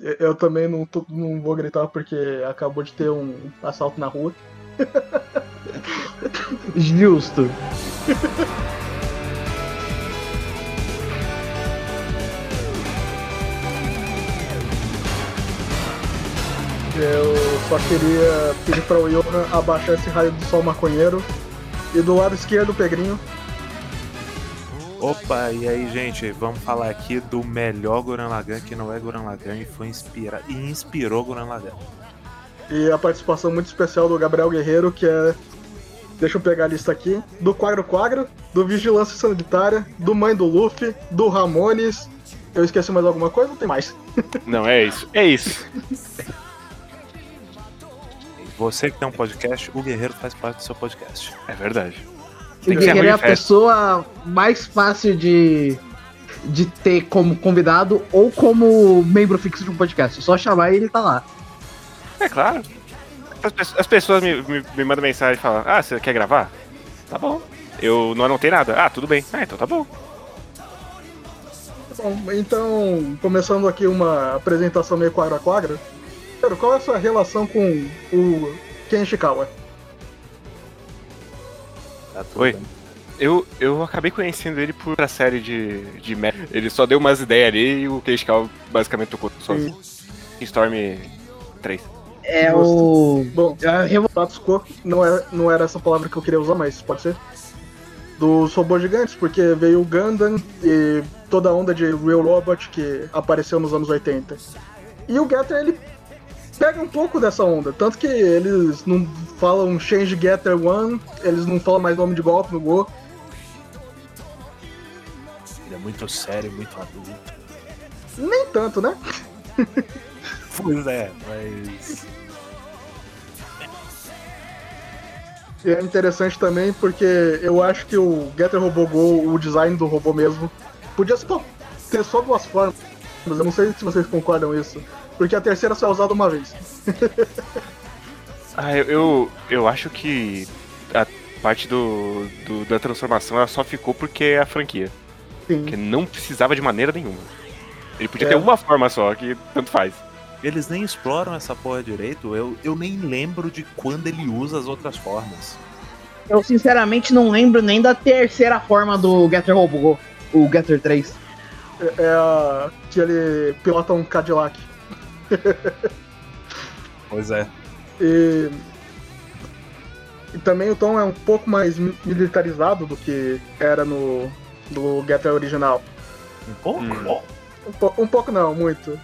Eu- também não, tô- não vou gritar porque acabou de ter um assalto na rua. Justo. Eu só queria pedir para o Johan abaixar esse raio do sol maconheiro. E do lado esquerdo, o Pegrinho. Opa, e aí, gente, vamos falar aqui do melhor Gurren Lagann, que não é Gurren Lagann e foi inspirado e inspirou Gurren Lagann. E a participação muito especial do Gabriel Guerreiro, que é. Deixa eu pegar a lista aqui. Do Quagro Quagro, do Vigilância Sanitária, do Mãe do Luffy, do Ramones. Eu esqueci mais alguma coisa? Não tem mais. Não, é isso. É isso. Você que tem um podcast, o Guerreiro faz parte do seu podcast. É verdade. Guerreiro é a pessoa mais fácil de, de ter como convidado ou como membro fixo de um podcast. Só chamar e ele tá lá. É claro. As, pe- as pessoas me, me, me mandam mensagem e falam: Ah, você quer gravar? Tá bom. Eu não anotei nada. Ah, tudo bem. Ah, então tá bom. Bom, então, começando aqui uma apresentação meio quadra a quadra. Pedro, qual é a sua relação com o Ken Ishikawa? Tá tudo Oi. bem. Eu, eu acabei conhecendo ele por a série de, de Mac. Ele só deu umas ideias ali e o Keishkawa basicamente tocou sozinho. Storm 3. É o. Bom, é a revo- status quo não era, não era essa palavra que eu queria usar, mas pode ser. Dos robôs gigantes, porque veio o Gundam e toda a onda de Real Robot que apareceu nos anos 80. E o Getter, ele pega um pouco dessa onda, tanto que eles não falam Change Getter One, eles não falam mais nome de golpe no Go. Ele é muito sério, muito adulto. Nem tanto, né? Pois é, mas. E é interessante também porque eu acho que o Getter Robô Go, o design do robô mesmo, podia ter só duas formas. Eu não sei se vocês concordam com isso. Porque a terceira só é usada uma vez. Ah, eu, eu, eu acho que a parte do, do- da transformação ela só ficou porque é a franquia. Sim. Que não precisava de maneira nenhuma. Ele podia É. ter uma forma só, que tanto faz. Eles nem exploram essa porra direito. Eu, eu nem lembro de quando ele usa as outras formas. Eu sinceramente não lembro nem da terceira forma do Getter Robô, o Getter 3. É, é que ele pilota um Cadillac. Pois é. E, e também o tom é um pouco mais mi- militarizado do que era no, no Getter original. Um pouco? Hum. Um, po- um pouco não, muito.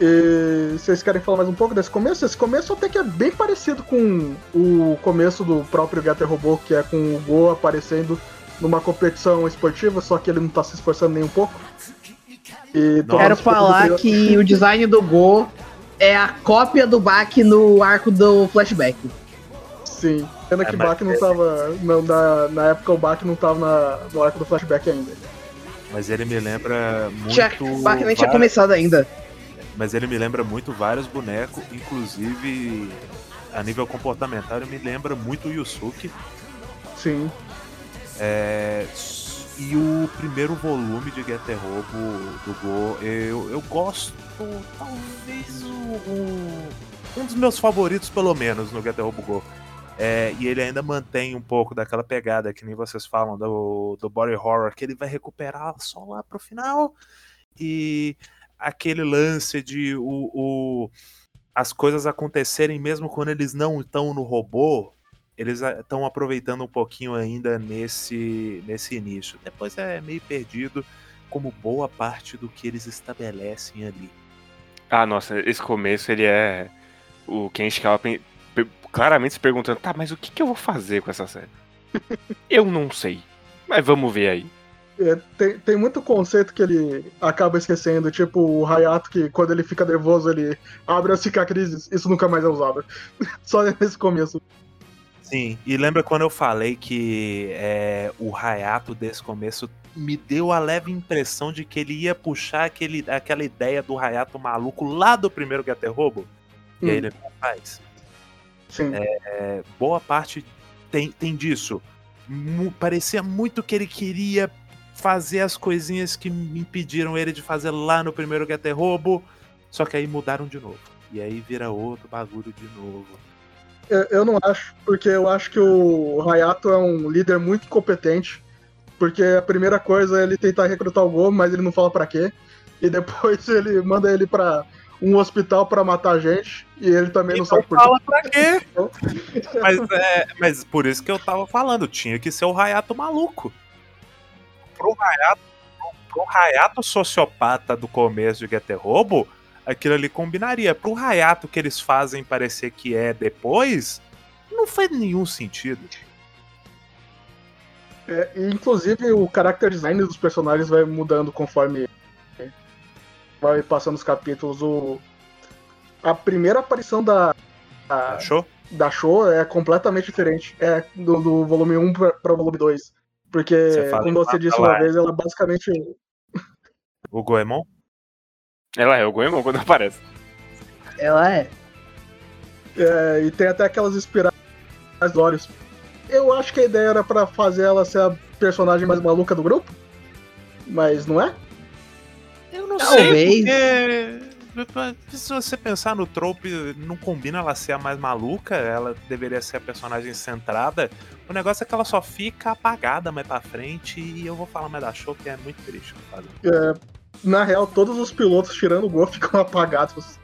E vocês querem falar mais um pouco desse começo? Esse começo até que é bem parecido com o começo do próprio Getter Robô, que é com o Go aparecendo numa competição esportiva, só que ele não tá se esforçando nem um pouco. E Quero falar que o design do Go é a cópia do Bak no arco do flashback. Sim. Pena É, que mas- Bach não tava. Não, na, na época o Bach não tava na- no arco do flashback ainda. Mas ele me lembra muito. Tinha, o Bak nem tinha começado ainda. Mas ele me lembra muito vários bonecos, inclusive a nível comportamental, ele me lembra muito o Yusuke. Sim. É, e o primeiro volume de Getter Robo do Go, eu, eu gosto, talvez o, o- um dos meus favoritos, pelo menos, no Getter Robo Go. É, e ele ainda mantém um pouco daquela pegada que nem vocês falam do, do body horror, que ele vai recuperar só lá pro final. E aquele lance de o, o- as coisas acontecerem mesmo quando eles não estão no robô, eles estão aproveitando um pouquinho ainda nesse, nesse início. Depois é meio perdido, como boa parte do que eles estabelecem ali. Ah, nossa, esse começo ele é. O Ken Ishikawa claramente se perguntando: tá, mas o que, que eu vou fazer com essa série? eu não sei. Mas vamos ver aí. É, tem, tem muito conceito que ele acaba esquecendo, tipo o Hayato, que quando ele fica nervoso ele abre as cicatrizes. Isso nunca mais é usado. Só nesse começo. Sim, e lembra quando eu falei que é, o Hayato desse começo me deu a leve impressão de que ele ia puxar aquele, aquela ideia do Hayato maluco lá do primeiro Getter Robo? E aí Hum. ele faz. Sim. É, boa parte tem, tem disso. Parecia muito que ele queria fazer as coisinhas que me impediram ele de fazer lá no primeiro Getter Robo. Só que aí mudaram de novo. E aí vira outro bagulho de novo. Eu, não acho, porque eu acho que o Hayato é um líder muito competente. Porque a primeira coisa é ele tentar recrutar o Go, mas ele não fala pra quê. E depois ele manda ele pra um hospital pra matar gente. E ele também não Então sabe por quê. fala pra quê? mas, é, mas por isso que eu tava falando, tinha que ser o Hayato maluco. Pro Hayato, pro Hayato sociopata do começo de Getter Robo, aquilo ali combinaria. Pro Hayato que eles fazem parecer que é depois, não faz nenhum sentido. É, inclusive o character design dos personagens vai mudando conforme vai passando os capítulos. O, a primeira aparição da, a- Achou? da show é completamente diferente. É do, do volume 1 pra, pra volume 2. Porque, Você como você disse uma vez, ela basicamente. O Goemon? Ela é o Goemon quando aparece. Ela é. É, e tem até aquelas espirais Dorios. Eu acho que a ideia era pra fazer ela ser a personagem mais maluca do grupo. Mas não é? Eu não Talvez. sei, porque se você pensar no trope, não combina ela ser a mais maluca, ela deveria ser a personagem centrada. O negócio é que ela só fica apagada mais pra frente e eu vou falar mais da show que é muito triste. Fazer. Na real, todos os pilotos, tirando o Go, ficam apagados.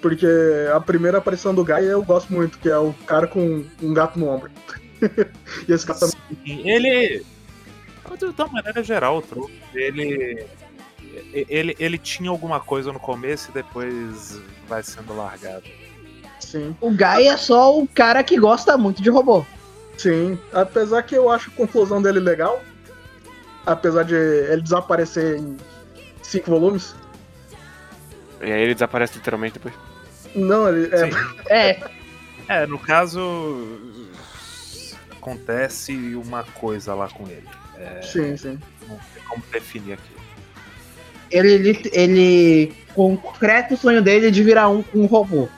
Porque a primeira aparição do Guy eu gosto muito, que é o cara com um gato no ombro. e esse cara também. Sim, ele. De uma maneira geral, o trope, ele. Ele, ele tinha alguma coisa no começo e depois vai sendo largado. Sim, O Guy é só o cara que gosta muito de robô. sim. Apesar que eu acho a conclusão dele legal. Apesar de ele desaparecer em cinco volumes. E aí ele desaparece literalmente depois. Não, ele. É. É, É, no caso. Acontece uma coisa lá com ele. sim, sim. Não sei como definir aqui. ele, ele, ele concreta o sonho dele de virar um, um robô.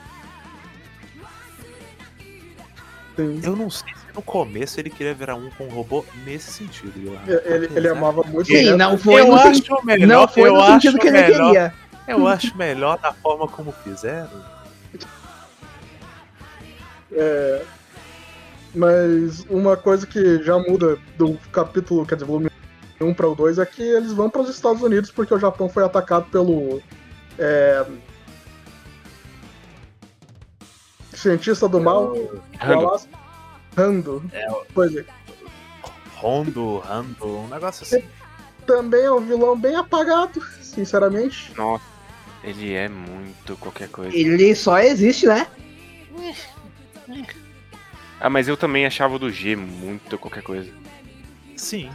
sim. Eu não sei se no começo ele queria virar um com um robô nesse sentido. Ele, ele Apesar- amava muito Sim, o não foi eu no, acho sen- melhor, não foi eu no acho sentido que ele melhor, queria. Eu acho melhor da forma como fizeram. É, mas uma coisa que já muda do capítulo, quer dizer, volume 1 para o 2 é que eles vão para os Estados Unidos porque o Japão foi atacado pelo é, cientista do mal, do Rando. É. Rondo, Rando, um negócio assim. Também é um vilão bem apagado, sinceramente. Nossa, ele é muito qualquer coisa. Ele só existe, né? Ah, mas eu também achava o do G muito qualquer coisa. Sim.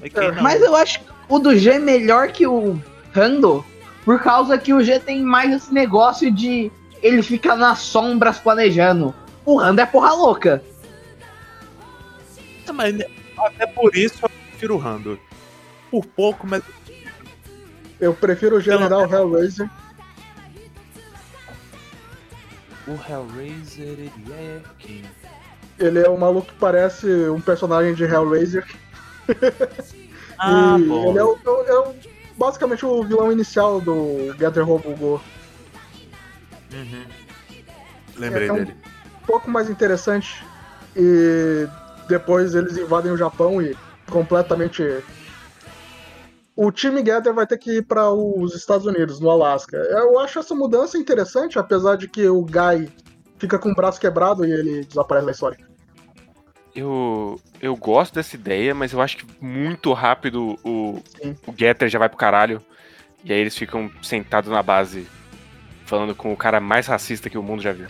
Mas quem não? Mas eu acho o do G melhor que o Rando, por causa que o G tem mais esse negócio de ele fica nas sombras planejando. O Rando é porra louca. Mas até por isso eu prefiro o Rando. Por pouco, mas Eu prefiro o General Hellraiser. o Hellraiser, ele é quem? Ele é um maluco que parece um personagem de Hellraiser. Ah, e bom. ele é, o, é o- basicamente o vilão inicial do Gather Robo Go. Uhum. Lembrei É, é dele. um pouco mais interessante. E depois eles invadem o Japão e completamente. O time Gather vai ter que ir para os Estados Unidos, no Alasca. Eu acho essa mudança interessante, apesar de que o Guy fica com o braço quebrado e ele desaparece da história. Eu, eu gosto dessa ideia, mas eu acho que muito rápido o, Sim. o Getter já vai pro caralho. E aí eles ficam sentados na base, falando com o cara mais racista que o mundo já viu.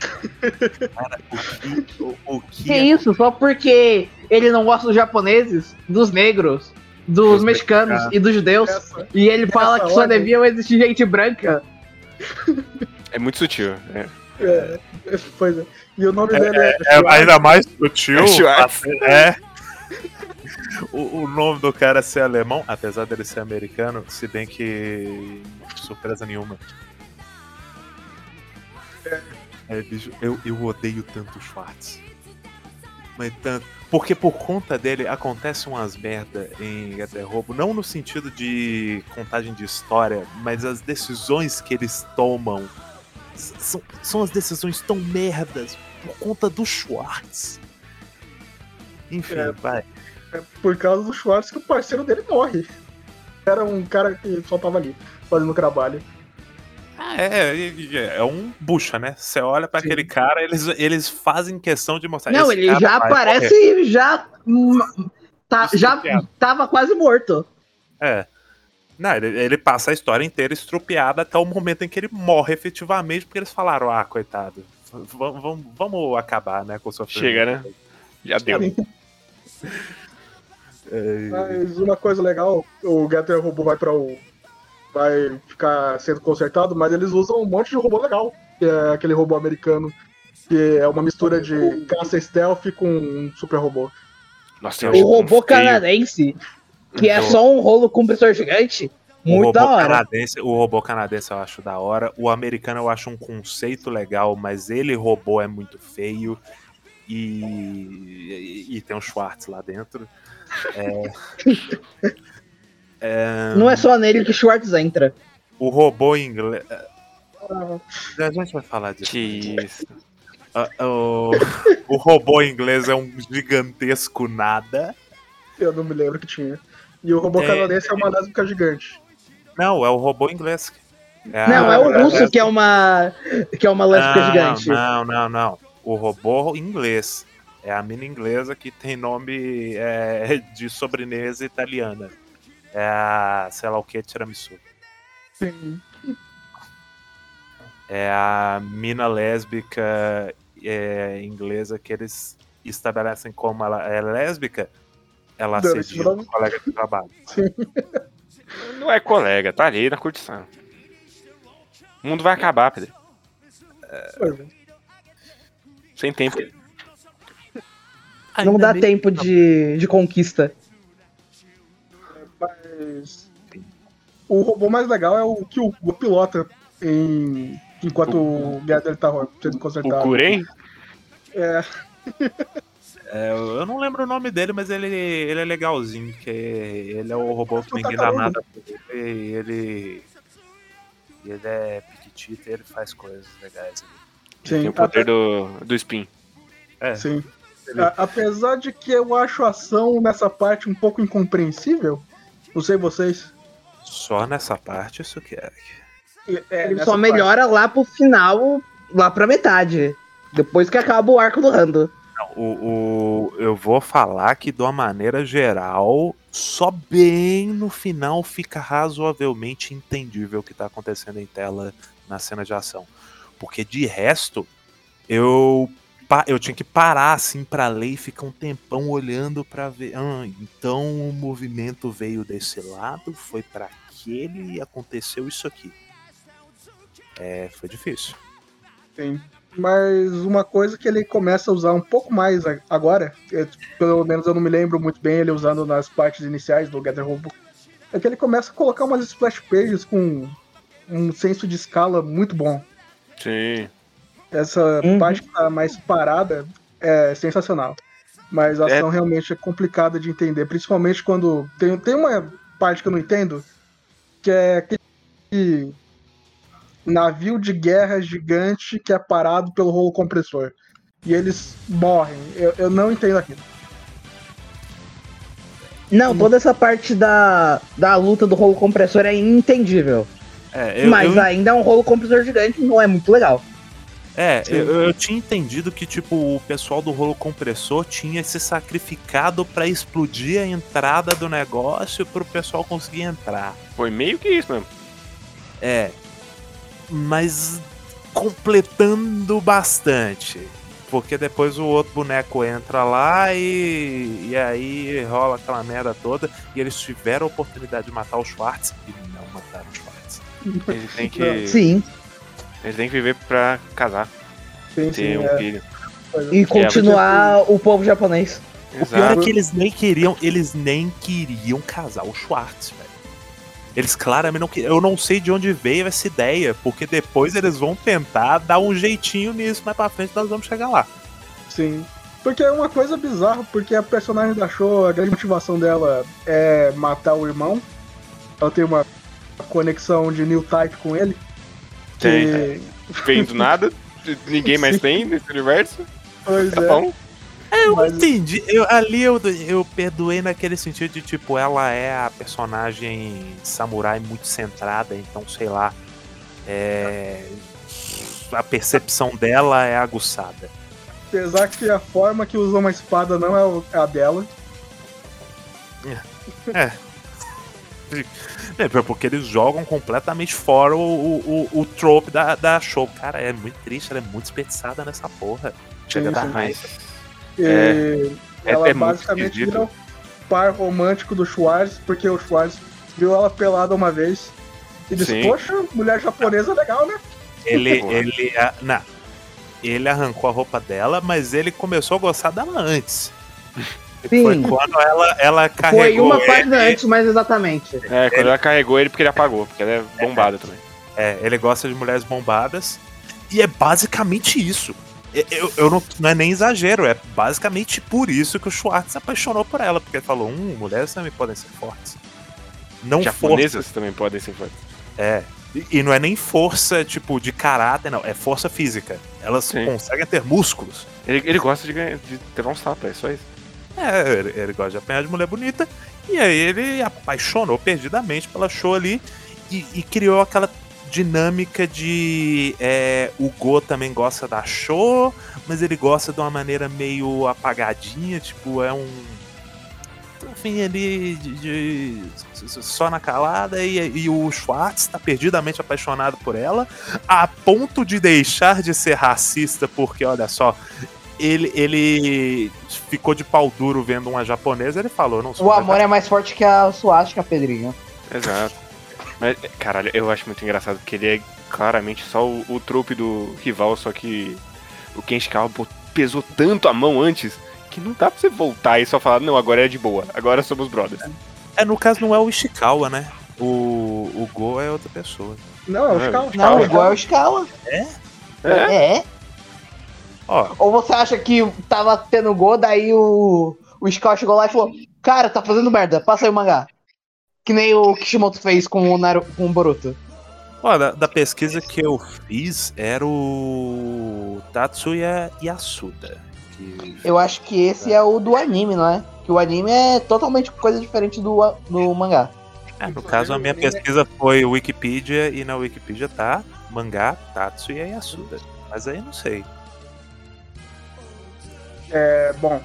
O, o que Que isso? Só porque ele não gosta dos japoneses, dos negros, dos Dos mexicanos mexicanos. e dos judeus. Essa, E ele fala que só ordem. deviam existir gente branca. É muito sutil. né? é, pois é. E o nome dele é. é ainda mais sutil. É. É. O, o nome do cara ser alemão, apesar dele ser americano, se bem que. surpresa nenhuma. É, bicho, eu, eu odeio tanto o Schwartz. Mas tanto. Porque por conta dele acontecem umas merda em Até Roubo, não no sentido de contagem de história, mas as decisões que eles tomam são, são as decisões tão merdas por conta do Schwartz. Enfim, É. vai. É por causa do Schwartz que o parceiro dele morre. Era um cara que só tava ali, fazendo trabalho. É, é, é um bucha, né? Você olha pra Sim. aquele cara, eles, eles fazem questão de mostrar. Não, ele já aparece já. hum, Tá, já Estrupiado. tava quase morto. É. Não, ele, ele passa a história inteira estrupiada até o momento em que ele morre efetivamente, porque eles falaram, ah, coitado, vamos, vamos acabar, né, com o sofrimento. Chega, né? Já deu. É, Mas uma coisa legal, o Getter robô vai para o. vai ficar sendo consertado, mas eles usam um monte de robô legal. Que é aquele robô americano, que é uma mistura de caça stealth com um super robô. Nossa, eu O robô feio. canadense, que é Então- só um rolo compressor gigante, muito da hora. canadense, o robô canadense eu acho da hora. O americano eu acho um conceito legal, mas ele robô é muito feio. E, e, e tem um Schwartz lá dentro. É, é, Não é só nele que Schwartz entra. o robô inglês. A gente vai falar disso. Que isso. Ah, o, o robô inglês é um gigantesco nada. Eu não me lembro que tinha. E o robô É. canadense é uma lésbica gigante. Não, é o robô inglês. a- Não, é o a- russo que é uma. que é uma lésbica não, gigante. Não, não, não. O robô inglês. É a mina inglesa que tem nome é, de sobremesa italiana. É a, sei lá o que, tiramisu. Sim. É a mina lésbica é, inglesa que eles estabelecem como ela é lésbica. Ela assedia ser um colega de trabalho. Não é colega, tá ali na curtição. O mundo vai acabar, Pedro. É. Sem tempo. Não Ainda dá bem- tempo de, de conquista. Mas. O robô mais legal é o que o, o pilota em. Enquanto o Gather tá sendo O consertado. Kuren? É, É, eu não lembro o nome dele, mas ele, ele é legalzinho, que ele é o robô que ninguém o dá nada pra ele. Ele, ele é piquitito e ele faz coisas legais. ali. sim. Tem o poder do, do Spin. É, Sim. Ele- A- apesar de que eu acho a ação nessa parte um pouco incompreensível, não sei vocês. só nessa parte isso que é. É, Ele nessa só parte. melhora lá pro final, lá pra metade. Depois que acaba o arco do Rando. O, o, eu vou falar que de uma maneira geral, só bem no final fica razoavelmente entendível o que tá acontecendo em tela na cena de ação. Porque de resto, eu eu tinha que parar assim pra ler e ficar um tempão olhando pra ver. Ah, então o movimento veio desse lado, foi pra aquele e aconteceu isso aqui. É, foi difícil. Sim. Mas uma coisa que ele começa a usar um pouco mais agora, é, pelo menos eu não me lembro muito bem ele usando nas partes iniciais do Gather Robo, é que ele começa a colocar umas splash pages com um senso de escala muito bom. Sim. Essa Uhum. parte que tá mais parada é sensacional. Mas a É. ação realmente é complicada de entender, principalmente quando. Tem, tem uma parte que eu não entendo, que é aquele navio de guerra gigante que é parado pelo rolo compressor. E eles morrem. Eu, eu não entendo aquilo. Não, toda essa parte da, da luta do rolo compressor é inentendível. É, eu, mas eu ainda é um rolo compressor gigante, não é muito legal. É, eu, eu tinha entendido que tipo o pessoal do rolo compressor tinha se sacrificado pra explodir a entrada do negócio pro pessoal conseguir entrar. Foi meio que isso mesmo. É, mas completando bastante. Porque depois o outro boneco entra lá e, e aí rola aquela merda toda. E eles tiveram a oportunidade de matar o Schwartz e não mataram o Schwartz. Ele tem que. Sim. Ele tem que viver pra casar, Sim, ter sim, um é, filho. E continuar o povo japonês. O pior é Exato. que eles nem queriam, eles nem queriam casar o Schwartz, velho. Eles claramente não queriam. Eu não sei de onde veio essa ideia, porque depois eles vão tentar dar um jeitinho nisso, mais pra frente nós vamos chegar lá. sim. Porque é uma coisa bizarra, porque a personagem da Show, a grande motivação dela é matar o irmão. Ela tem uma conexão de new type com ele. Tem. Vem do nada. Ninguém mais tem nesse universo. Pois Tá é. bom. É, eu Mas- entendi. Eu, ali eu, eu perdoei naquele sentido de, tipo, ela é a personagem samurai muito centrada, então, sei lá. É, a percepção dela é aguçada. Apesar que a forma que usa uma espada não é é a dela. É, porque eles jogam completamente fora o, o, o, o trope da, da show. Cara, é muito triste, ela é muito desperdiçada nessa porra. Chega Sim, da raiva. E É. ela É- é muito basicamente vira o par romântico do Schwartz, porque o Schwartz viu ela pelada uma vez e disse, Sim. poxa, mulher japonesa é legal, né? Ele, ele, ah, não. Ele arrancou a roupa dela, mas ele começou a gostar dela antes. Sim. Foi quando ela, ela carregou Foi uma ele. página antes, mais exatamente. É, quando ela carregou ele porque ele apagou, porque ela é bombada também. É, ele gosta de mulheres bombadas. E é basicamente isso. Eu, eu- não, não é nem exagero, é basicamente por isso que o Schwartz se apaixonou por ela. Porque ele falou: hum, mulheres também podem ser fortes. Não força. Japonesas também podem ser fortes. É. E, e não é nem força, tipo, de caráter, não. É força física. Elas Sim. conseguem ter músculos. Ele, ele gosta de, ganhar, de ter uns tapas, é só isso. É, ele, ele gosta de apanhar de mulher bonita. E aí ele apaixonou perdidamente pela show ali e, e criou aquela dinâmica de é, o Go também gosta da show, mas ele gosta de uma maneira meio apagadinha, tipo, é um. Enfim, ali de, de- só na calada e, e o Schwartz tá perdidamente apaixonado por ela, a ponto de deixar de ser racista, porque olha só, ele, ele ficou de pau duro vendo uma japonesa, ele falou, não sou O amor é mais forte que a suástica, Pedrinho. Exato. Mas, caralho, eu acho muito engraçado porque ele é claramente só o, o trope do rival, só que o Kenshikawa pesou tanto a mão antes que não dá pra você voltar e só falar, não, agora é de boa, agora somos brothers. É, no caso não é o Ishikawa, né? O, o Go é outra pessoa. Não, é o É, Shikao. Não, igual é o escala. É? É. Ó, Ou você acha que tava tendo gol, daí o, o Scout chegou lá e falou: Cara, tá fazendo merda, passa aí o mangá. Que nem o Kishimoto fez com o, Naru, com o Boruto. ó da, da pesquisa que eu fiz era o Tatsuya Yasuda. Que Eu acho que esse é o do anime, não é? Que o anime é totalmente coisa diferente do, do mangá. É, no caso, a minha pesquisa foi Wikipedia e na Wikipedia tá mangá Tatsuya Yasuda. Mas aí eu não sei. É, bom,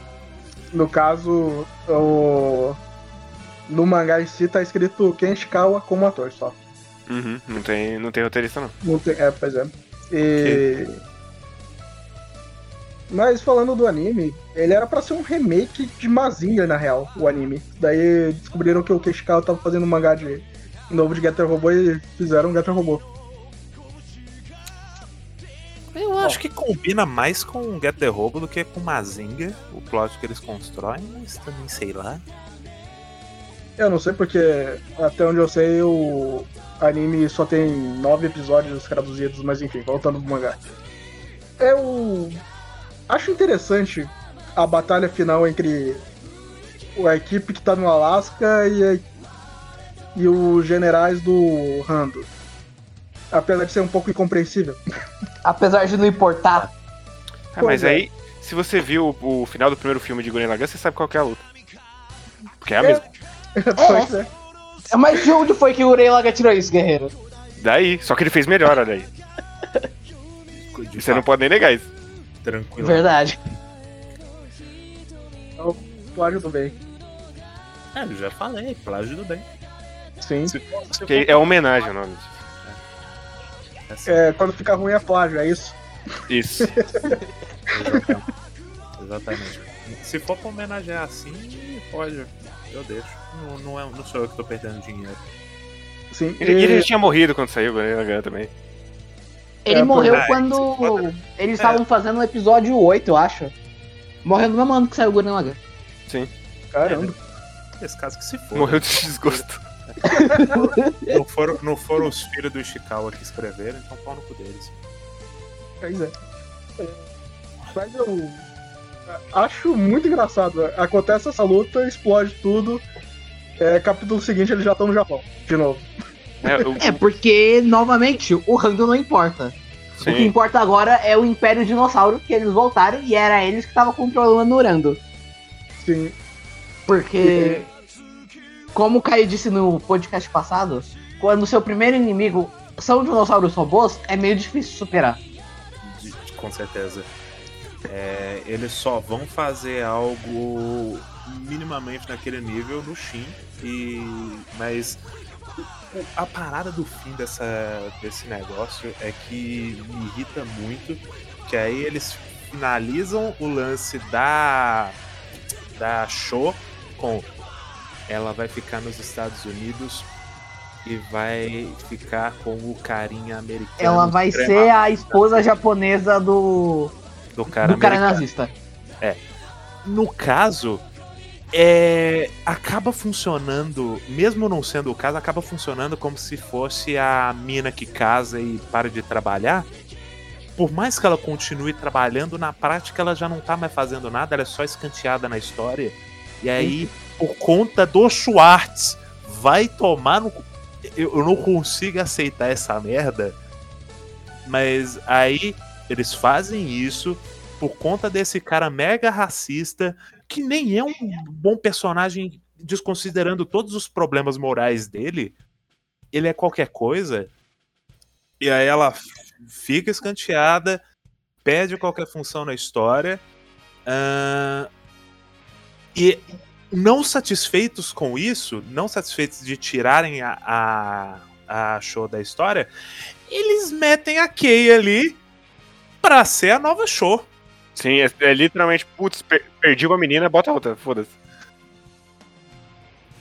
no caso, o... no mangá em si tá escrito Kenshikawa como ator só. Uhum, não tem, não tem roteirista, não. Não tem, é, pois é. E... Mas falando do anime, ele era pra ser um remake de Mazinger, na real, o anime. Daí descobriram que o Kenshikawa tava fazendo um mangá de novo de Getter Robô e fizeram um Getter Robô. Combina mais com Get the Robo do que com Mazinga, o plot que eles constroem, mas também sei lá. Eu não sei porque, até onde eu sei, o anime só tem nove episódios traduzidos, mas enfim, voltando pro mangá. Eu acho interessante a batalha final entre a equipe que tá no Alasca e, e os generais do Rando. Apesar de ser um pouco incompreensível. Apesar de não importar. Ah, mas é. aí, se você viu o, o final do primeiro filme de Gurren Lagann, você sabe qual que é a luta. Porque é a É. mesma. Pois é. Mas de onde foi que o Urei tirou isso, guerreiro? Daí, só que ele fez melhor, olha aí. Você não pode nem negar isso. tranquilo. Verdade. Plágio do bem. É, eu já falei, plágio do bem. Sim. Se se Que é homenagem o nome. disso. Assim, É, quando fica ruim é plágio, é isso. Isso. exatamente. exatamente. Se for pra homenagear assim, pode. Eu deixo. Não, não, é, não sou eu que tô perdendo dinheiro. Sim. Ele, ele E- já tinha morrido quando saiu o Gurren Lagann também. Ele É, morreu por- quando Ah, isso pode- eles estavam fazendo o episódio 8, eu acho. Morreu no mesmo ano que saiu o Gurren Lagann. Caramba. Esse caso que se for. Morreu de desgosto. Não foram, não foram os filhos do Ishikawa que escreveram, então pau no cu deles. Pois é. É, Mas eu Acho muito engraçado. Acontece essa luta, explode tudo. É, capítulo seguinte, eles já estão no Japão, de novo. É, o- É, porque, novamente, o Rando não importa. O que sim. importa agora é o Império Dinossauro, que eles voltaram e era eles que estavam controlando o Rando. Sim. Porque, como o Caio disse no podcast passado, quando seu primeiro inimigo são dinossauros robôs, é meio difícil superar. De- com certeza. É, eles só vão fazer algo minimamente naquele nível no Shin. E, mas a parada do fim dessa, desse negócio é que me irrita muito. Que aí eles finalizam o lance da, da Show com ela vai ficar nos Estados Unidos e vai ficar com o carinha americano. Ela vai ser a esposa japonesa do, do cara, do cara nazista. No caso, é, acaba funcionando, mesmo não sendo o caso, acaba funcionando como se fosse a mina que casa e para de trabalhar. Por mais que ela continue trabalhando, na prática ela já não tá mais fazendo nada, ela é só escanteada na história. E aí, por conta do Schwartz, vai tomar no. Eu, não consigo aceitar essa merda. Mas aí eles fazem isso por conta desse cara mega racista, que nem é um bom personagem, desconsiderando todos os problemas morais dele. Ele é qualquer coisa. E aí ela fica escanteada, perde qualquer função na história. ahn, e não satisfeitos com isso, não satisfeitos de tirarem a, a, a show da história, eles metem a Kay ali pra ser a nova show. Sim, é, é literalmente, putz, per- perdi uma menina, bota outra, foda-se.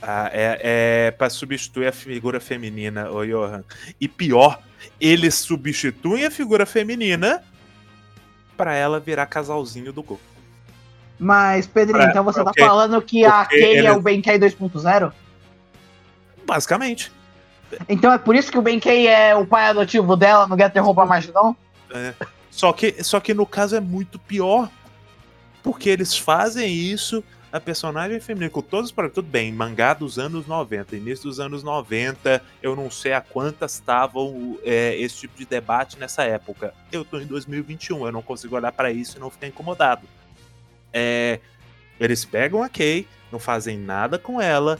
Ah, é, é para substituir a figura feminina, ô Johan. E pior, eles substituem a figura feminina pra ela virar casalzinho do Go. Mas, Pedrinho, É, então você tá falando que a Kay é ele- o Benkei 2.0? Basicamente. Então é por isso que o Benkei é o pai adotivo dela, não quer ter roupa mais não? É. Só, que, só que no caso é muito pior. Porque eles fazem isso, a personagem feminina, com todos os problemas. Tudo bem, mangá dos anos 90, início dos anos 90, eu não sei a quantas estavam é, esse tipo de debate nessa época. Eu tô em 2021, eu não consigo olhar pra isso e não ficar incomodado. É, eles pegam a Kay, não fazem nada com ela,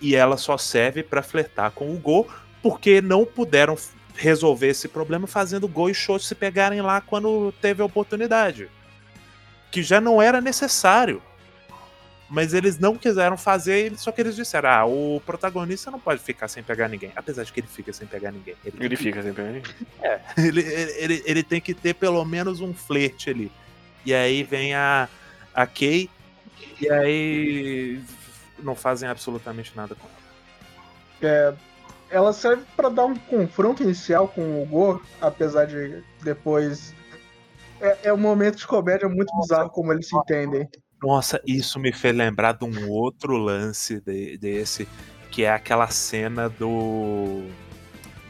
e ela só serve pra flertar com o Go, porque não puderam resolver esse problema fazendo Go e Show se pegarem lá quando teve a oportunidade. Que já não era necessário. Mas eles não quiseram fazer, só que eles disseram: ah, o protagonista não pode ficar sem pegar ninguém. Apesar de que ele fica sem pegar ninguém. Ele, Ele fica sempre ali. ele, ele, ele- ele tem que ter pelo menos um flerte ali. E aí vem a, a Kay, e aí não fazem absolutamente nada com ela. É, ela serve pra dar um confronto inicial com o Go, apesar de depois. É, é um momento de comédia muito bizarro como eles se entendem. Nossa, isso me fez lembrar de um outro lance de- desse, que é aquela cena do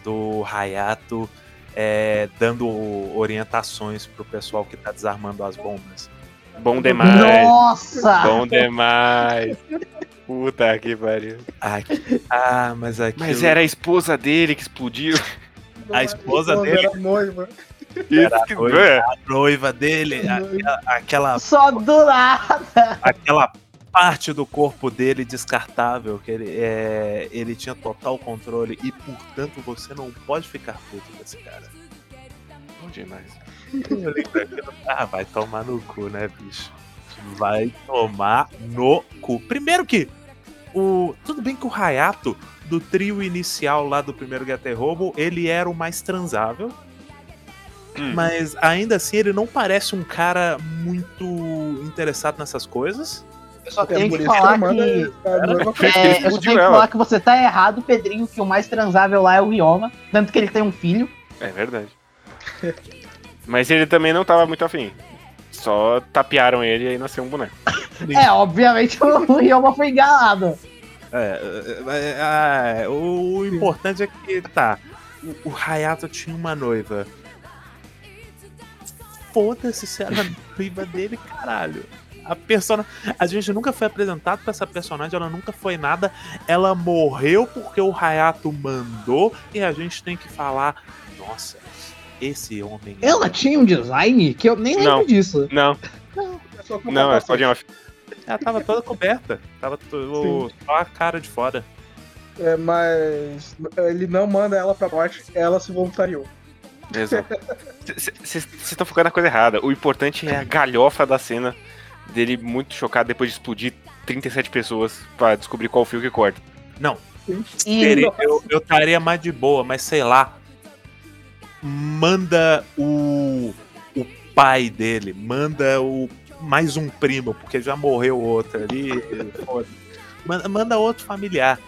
do Hayato é, dando orientações pro pessoal que tá desarmando as bombas. Bom demais. Nossa! Bom demais. Puta que pariu. Aqui- ah, mas aquilo... Mas era a esposa dele que explodiu. A esposa dele- Era noiva. Isso que noiva. a noiva dele, aquela, aquela, Só do nada! aquela parte do corpo dele descartável, que ele, é, ele tinha total controle e, portanto, você não pode ficar puto com esse cara. Bom demais. Ah, vai tomar no cu, né, bicho? Vai tomar no cu. Primeiro que o tudo bem que o Hayato do trio inicial lá do primeiro Getter Robo, ele era o mais transável, Hum. mas ainda assim ele não parece um cara muito interessado nessas coisas. Eu só É tenho por que falar que. É, eu só tenho que ela. falar que você tá errado, Pedrinho, que o mais transável lá é o Ryoma. Tanto que ele tem um filho. É verdade. Mas ele também não tava muito afim. Só tapearam ele e aí nasceu um boneco. É, obviamente o Ryoma foi enganado. É, é, é, o importante é que tá. O, o Hayato tinha uma noiva foda-se se era noiva dele, caralho. A persona... A gente nunca foi apresentado pra essa personagem, ela nunca foi nada. Ela morreu porque o Hayato mandou e a gente tem que falar, nossa, esse homem. Ela tinha um design que eu nem lembro Não. disso. Não, É só com não, é só de off. Ela tava toda coberta. Tava to- só a cara de fora. É, mas ele não manda ela pra morte, ela se voluntariou. Exato. Vocês estão focando na coisa errada. O importante é a galhofa da cena dele muito chocado depois de explodir 37 pessoas pra descobrir qual fio que corta. Não, eu eu estaria mais de boa, mas sei lá. Manda o, o pai dele, manda o mais um primo, porque já morreu outro ali. Manda, manda outro familiar.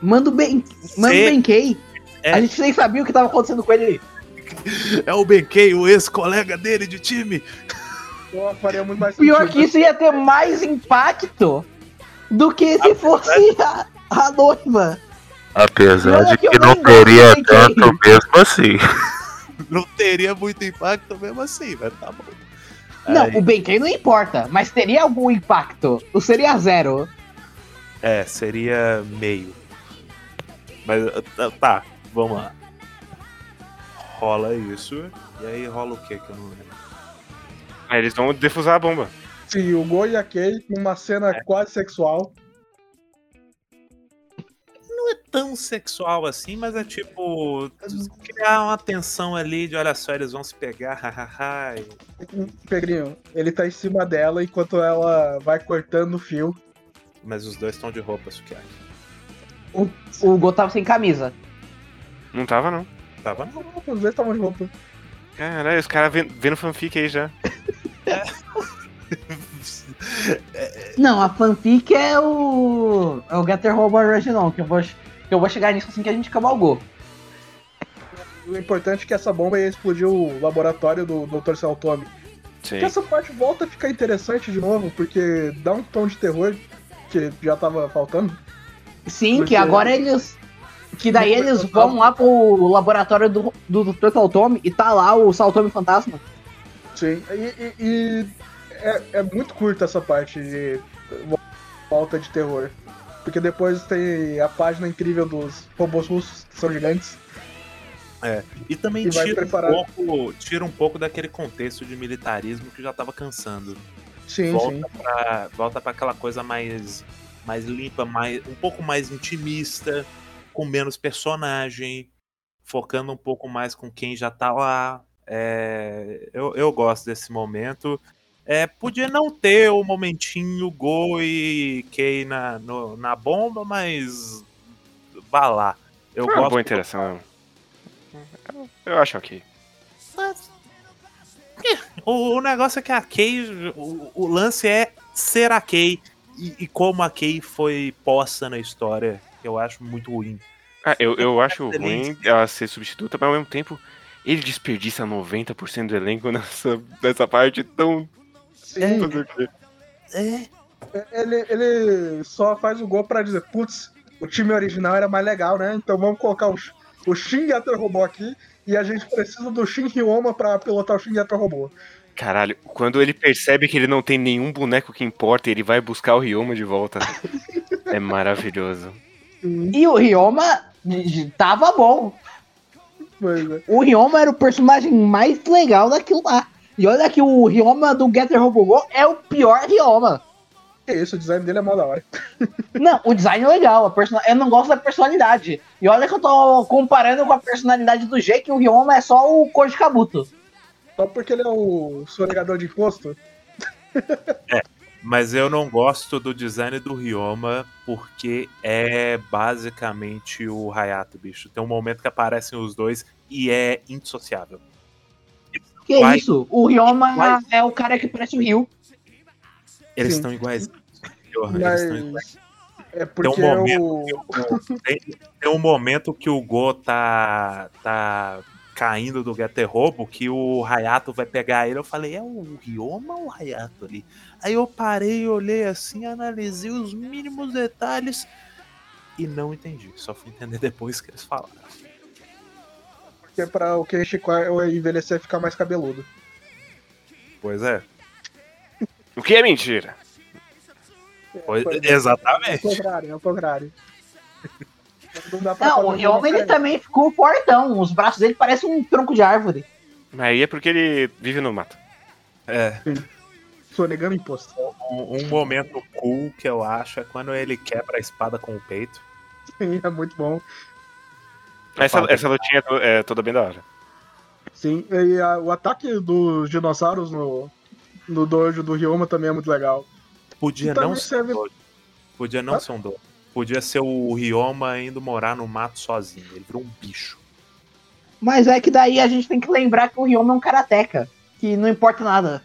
manda o Ben, manda o Cê- Benkei. É. A gente nem sabia o que tava acontecendo com ele. É o Benkei, o ex-colega dele de time. Faria muito mais Pior sentido. que isso ia ter mais impacto do que se fosse a, a noiva. Apesar de que que não teria tanto mesmo assim. Não teria muito impacto mesmo assim, mas tá bom. Não, Aí- o Benkei não importa, mas teria algum impacto. Não seria zero. É, seria meio. Mas tá, tá, vamos lá. Rola isso. E aí rola o que que eu não lembro? Aí eles vão defusar a bomba. Sim, o Go e a Kay numa cena É. quase sexual. Não é tão sexual assim, mas é tipo. Criar uma tensão ali de olha só, eles vão se pegar, hahaha. e- Pedrinho, ele tá em cima dela enquanto ela vai cortando o fio. Mas os dois estão de roupa, Sukiyaki. O Go tava sem camisa. Não tava, não. Tava não. Os dois estavam de roupa. Caralho, os caras vendo, vendo fanfic aí já. Não, a fanfic é o. É o Getter Robo Original, que eu vou, que eu vou chegar nisso assim que a gente acabar o Go. O importante é que essa bomba ia explodir o laboratório do Dr. Saltome. Sim. Que essa parte volta a ficar interessante de novo, porque dá um tom de terror que já tava faltando. Sim, Porque- que agora eles. Que daí eles vão lá pro laboratório do, do Dr. Saltome e tá lá o Saltome Fantasma. Sim. E, e- e é, é muito curta essa parte de volta de terror. Porque depois tem a página incrível dos robôs russos, que são gigantes. E também E tira um, preparar- pouco, tira um pouco daquele contexto de militarismo que já tava cansando. Sim, volta sim. pra, volta pra aquela coisa mais, mais limpa, mais, um pouco mais intimista, com menos personagem, focando um pouco mais com quem já tá lá. É, eu, eu gosto desse momento. É, podia não ter o momentinho Go e Kay na, no- na bomba, mas vá lá. Eu Foi uma gosto boa interação. Eu, eu acho ok. O, o negócio é que a Kay, o, o lance é ser a Kay e, e como a Kay foi posta na história, eu acho muito ruim. Ah, eu, eu acho ruim ela ser substituta, mas ao mesmo tempo ele desperdiça 90% do elenco nessa, nessa parte tão. Sim. É, Ele, ele só faz o gol pra dizer, putz, o time original era mais legal, né? Então vamos colocar o, o Shin Getter Robô aqui e a gente precisa do Shin Ryoma pra pilotar o Shin Getter Robô. Caralho, quando ele percebe que ele não tem nenhum boneco que importa, ele vai buscar o Ryoma de volta. é maravilhoso. E o Ryoma tava bom. Pois é. O Ryoma era o personagem mais legal daquilo lá. E olha que o Ryoma do Getter Robo Go é o pior Ryoma. Que isso, o design dele é mó da hora. Não, o design é legal, a persona- eu não gosto da personalidade. E olha que eu tô comparando com a personalidade do G, que o Ryoma é só o Koji Kabuto. Só porque ele é o sonegador de imposto. Mas eu não gosto do design do Ryoma porque é basicamente o Hayato, bicho. Tem um momento que aparecem os dois e é indissociável. Que Vai. isso? O Ryoma Vai. é o cara que parece o Ryu. Eles estão iguais. Eles estão iguais. Mas. É porque Tem um momento o. Tem, tem um momento que o Go tá, tá caindo do Getter Robo que o Hayato vai pegar ele. Eu falei, é o Ryoma ou o Hayato ali? Aí eu parei, olhei assim, analisei os mínimos detalhes e não entendi. Só fui entender depois que eles falaram. Porque é pra o Kenshi envelhecer e ficar mais cabeludo. Pois é. O que é mentira? Pois- Pois é. exatamente. É o contrário, é o contrário. Não, dá pra Não, o que Ryoma não ele também ficou fortão. Os braços dele parecem um tronco de árvore. Mas aí é porque ele vive no mato. É. Sonegando imposto. Um, um momento cool que eu acho é quando ele quebra a espada com o peito. Sim, é muito bom. Essa, essa lutinha é é toda bem da hora. Sim, e a- o ataque dos dinossauros no, no dojo do Ryoma também é muito legal. Podia E também não ser serve- um dojo. Podia não Hã? ser um dojo. Podia ser o Ryoma indo morar no mato sozinho. Ele virou um bicho. Mas é que daí a gente tem que lembrar que o Ryoma é um karateca. Que não importa nada.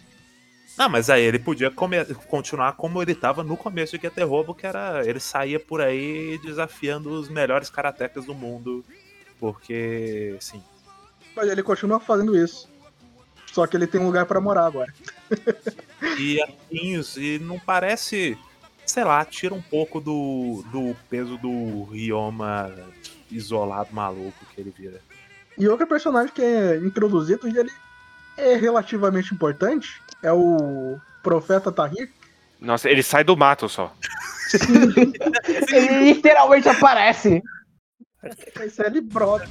Não, mas aí ele podia continuar como ele tava no começo de Getter Robo, que era. Ele saía por aí desafiando os melhores karatecas do mundo. Porque, sim. Mas ele continua fazendo isso. Só que ele tem um lugar pra morar agora. E assim, e não parece. Sei lá, tira um pouco do, do peso do Ryoma isolado maluco que ele vira. E outro personagem que é introduzido e ele é relativamente importante é o Profeta Tahir. Nossa, ele sai do mato só. Ele literalmente aparece. Esse é ele brota.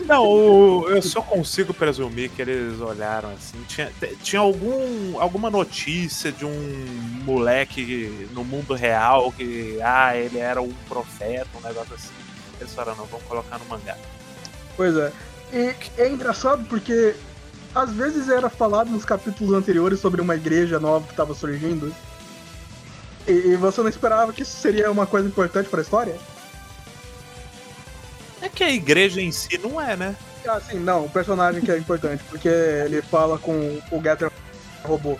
Não, o- eu só consigo presumir que eles olharam assim. Tinha, t- tinha algum, alguma notícia de um moleque no mundo real que, ah, ele era um profeta, um negócio assim. Eles falaram, não, vamos colocar no mangá. Pois é. E é engraçado porque às vezes era falado nos capítulos anteriores sobre uma igreja nova que estava surgindo. E, e você não esperava que isso seria uma coisa importante pra história? É que a igreja em si não é, né? Assim, não, o personagem que é importante, porque ele fala com o Getter robô.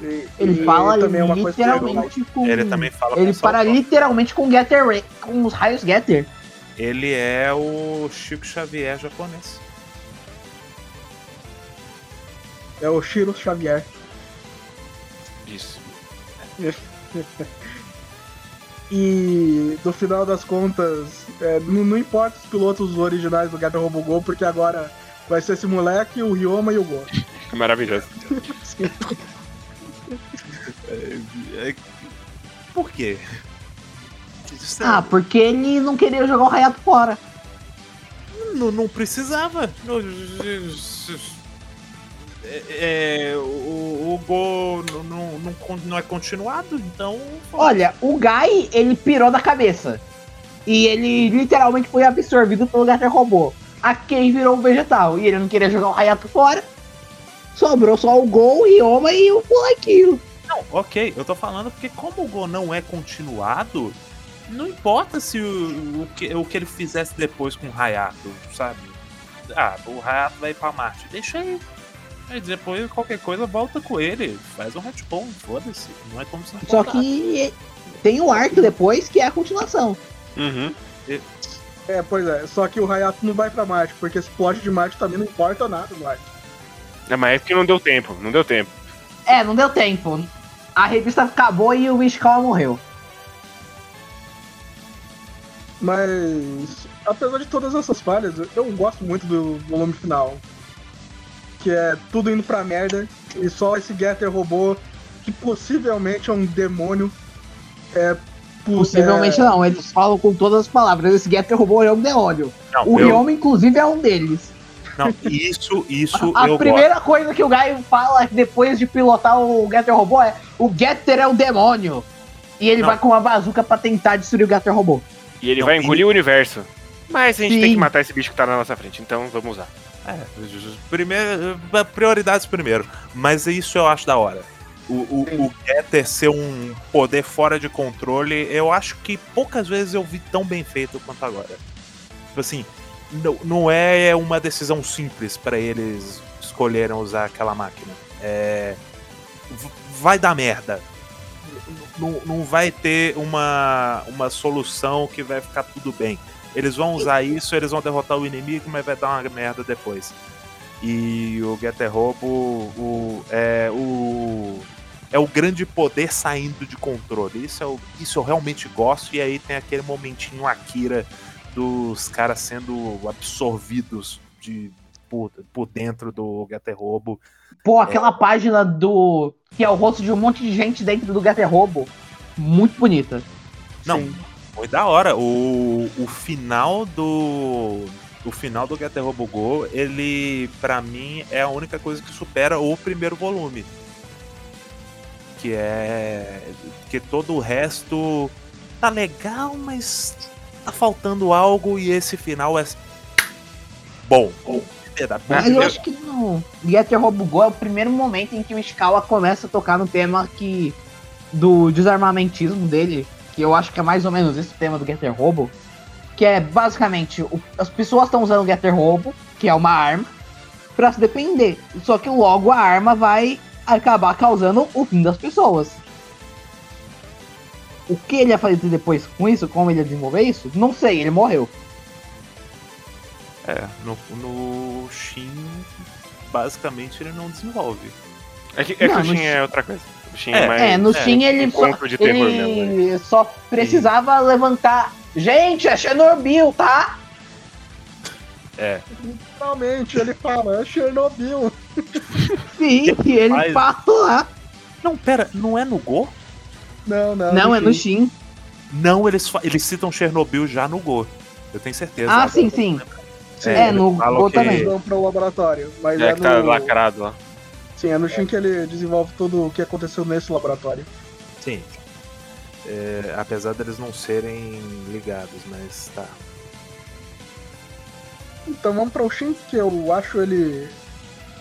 E- Ele e fala também é uma coisa que é literalmente com. Ele também fala Ele com para literalmente com Getter Ray- com os raios Getter. Ele é o Chico Xavier japonês. É o Shiro Xavier. Isso. E no final das contas, é, não, não importa os pilotos originais do Getter Robo Go, porque agora vai ser esse moleque, o Ryoma e o Go. Maravilhoso. É- Por quê? É- Ah, porque ele não queria jogar o Hayato fora. não, não precisava. É, é, o, o Go não, não, não é continuado, então. Olha, o Gai, ele pirou da cabeça. E ele literalmente foi absorvido pelo Getter Robô. A Kei virou um vegetal e ele não queria jogar o Hayato fora. Sobrou só o Gol, o Ryoma e o molequinho. Não, ok, eu tô falando porque como o Go não é continuado, não importa se o, o, que, o que ele fizesse depois com o Hayato, sabe? Ah, o Hayato vai pra Marte, deixa aí. Depois qualquer coisa volta com ele, faz um retcon, foda-se. Não é como se não Só que tem o arco depois que é a continuação. Uhum. É, pois é, só que o Hayato não vai pra Marte, porque esse plot de Marte também não importa nada no Marte. É, mas é porque não deu tempo, não deu tempo. É, não deu tempo. A revista acabou e o Ishikawa morreu. Mas, apesar de todas essas falhas, eu gosto muito do volume final. Que é tudo indo pra merda, e só esse Getter robô, que possivelmente é um demônio. É, Possivelmente é, não, eles falam com todas as palavras. Esse Getter robô é um demônio. Não, O eu- Ryoma, inclusive, é um deles. não, isso, isso A eu primeira coisa que o Gai fala depois de pilotar o Getter robô é: o Getter é um demônio. E ele Não. vai com uma bazuca pra tentar destruir o Getter robô. E ele Não, vai engolir o universo. Mas a gente Sim. tem que matar esse bicho que tá na nossa frente, então vamos usar. É, primeiro, prioridades primeiro. Mas isso eu acho da hora. O, o, o Getter ser um poder fora de controle, eu acho que poucas vezes eu vi tão bem feito quanto agora. Tipo assim, não, não é uma decisão simples pra eles escolherem usar aquela máquina. É, vai dar merda. Não, não vai ter uma, uma solução que vai ficar tudo bem. Eles vão usar isso, eles vão derrotar o inimigo, mas vai dar uma merda depois. E o Getter Robo o, é o é o grande poder saindo de controle. Isso, é o, isso eu realmente gosto. E aí tem aquele momentinho Akira dos caras sendo absorvidos de por, por dentro do Getter Robo. Pô, aquela página do. que é o rosto de um monte de gente dentro do Getter Robo. Muito bonita. Não, Sim. Foi da hora. O, o final do. O final do Getter Robo Go, ele, pra mim, é a única coisa que supera o primeiro volume. Que é. Que todo o resto tá legal, mas tá faltando algo e esse final é. Bom. É da- Mas eu acho que no Getter Robo Go é o primeiro momento em que o Scala começa a tocar no tema que. do desarmamentismo dele. Que eu acho que é mais ou menos esse tema do Getter Robo. Que é basicamente o- as pessoas estão usando o Getter Robo, que é uma arma, pra se defender. Só que logo a arma vai acabar causando o fim das pessoas. O que ele ia fazer depois com isso, como ele ia desenvolver isso, não sei, ele morreu. É, no, no Shin, basicamente ele não desenvolve. É que, é que Não, o Shin é outra coisa. Shin É, é, mais. É, no é, Shin ele, um só, ele mesmo, só precisava levantar. Gente, é Chernobyl, tá? É. Finalmente ele fala, é Chernobyl. Sim, e ele Mas- fala lá. Não, pera, não é no Go? Não, não. Não, é no Shin. Não, eles, eles citam Chernobyl já no Go. Eu tenho certeza. Ah, sim, sim. É, eles no Go também. Eles vão pro laboratório. Mas É é, que tá no... lacrado lá. Sim, é no Shin que ele desenvolve tudo o que aconteceu nesse laboratório. Sim. É, apesar deles não serem ligados, mas tá. Então vamos para o Shin, que eu acho ele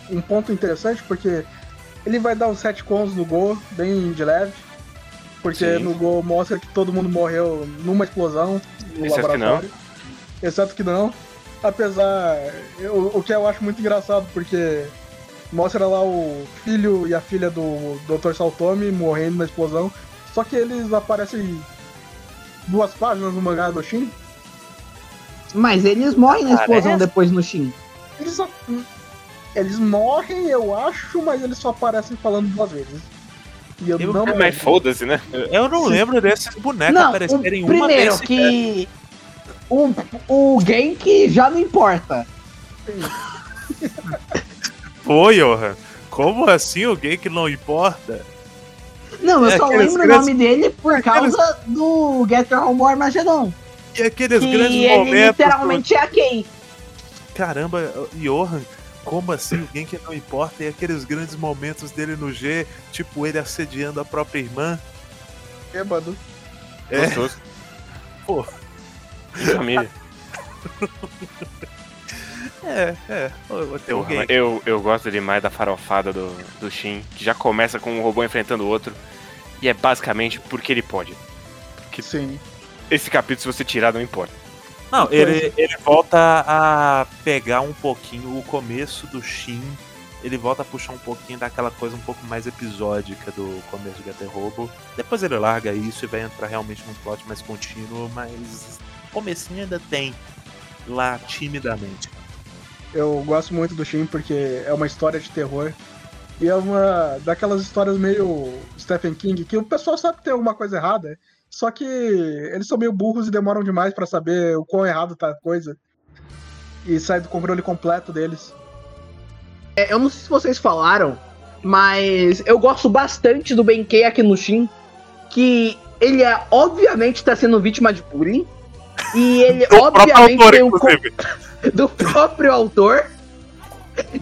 um ponto interessante, porque ele vai dar uns retcons no Go, bem de leve. Porque Sim. no Go mostra que todo mundo morreu numa explosão no Exceto que laboratório. Exceto que não. Apesar. eu- o que eu acho muito engraçado, porque mostra lá o filho e a filha do Dr. Saltome morrendo na explosão. Só que eles aparecem duas páginas no mangá do Shin. Mas eles morrem na explosão Parece. depois no Shin. Eles só. Eles morrem, eu acho, mas eles só aparecem falando duas vezes. E eu, Eu- não É, mas lembro. foda-se, né? Eu não lembro desses bonecos Não, o, aparecerem uma primeiro vez. que. O, o Genki já não importa. Pô, Johan. Como assim alguém que não importa? Não, eu É, só aqueles lembro grandes- o nome dele por aqueles- causa do Getter Home Armageddon. E aqueles Que grandes ele momentos. literalmente é a Kei. Caramba, Johan, como assim alguém que não importa? E aqueles grandes momentos dele no G, tipo ele assediando a própria irmã. Bêbado. É. Gostoso. Pô. Família. É, é. Eu, alguém. eu, eu gosto demais da farofada do, do Shin, que já começa com um robô enfrentando o outro. E é basicamente porque ele pode. Sim. Esse capítulo, se você tirar, não importa. Não, ele, ele volta a pegar um pouquinho o começo do Shin. Ele volta a puxar um pouquinho daquela coisa um pouco mais episódica do começo de Gater Robo. Depois ele larga isso e vai entrar realmente num plot mais contínuo, mas o comecinho ainda tem lá timidamente. Eu gosto muito do Shin porque é uma história de terror. E é uma daquelas histórias meio Stephen King, que o pessoal sabe que tem alguma coisa errada, só que eles são meio burros e demoram demais pra saber o quão errado tá a coisa. E sai do controle completo deles. É, eu não sei se vocês falaram, mas eu gosto bastante do Benkei aqui no Shin. Que ele é, obviamente tá sendo vítima de bullying. E ele, obviamente, tem um do próprio autor.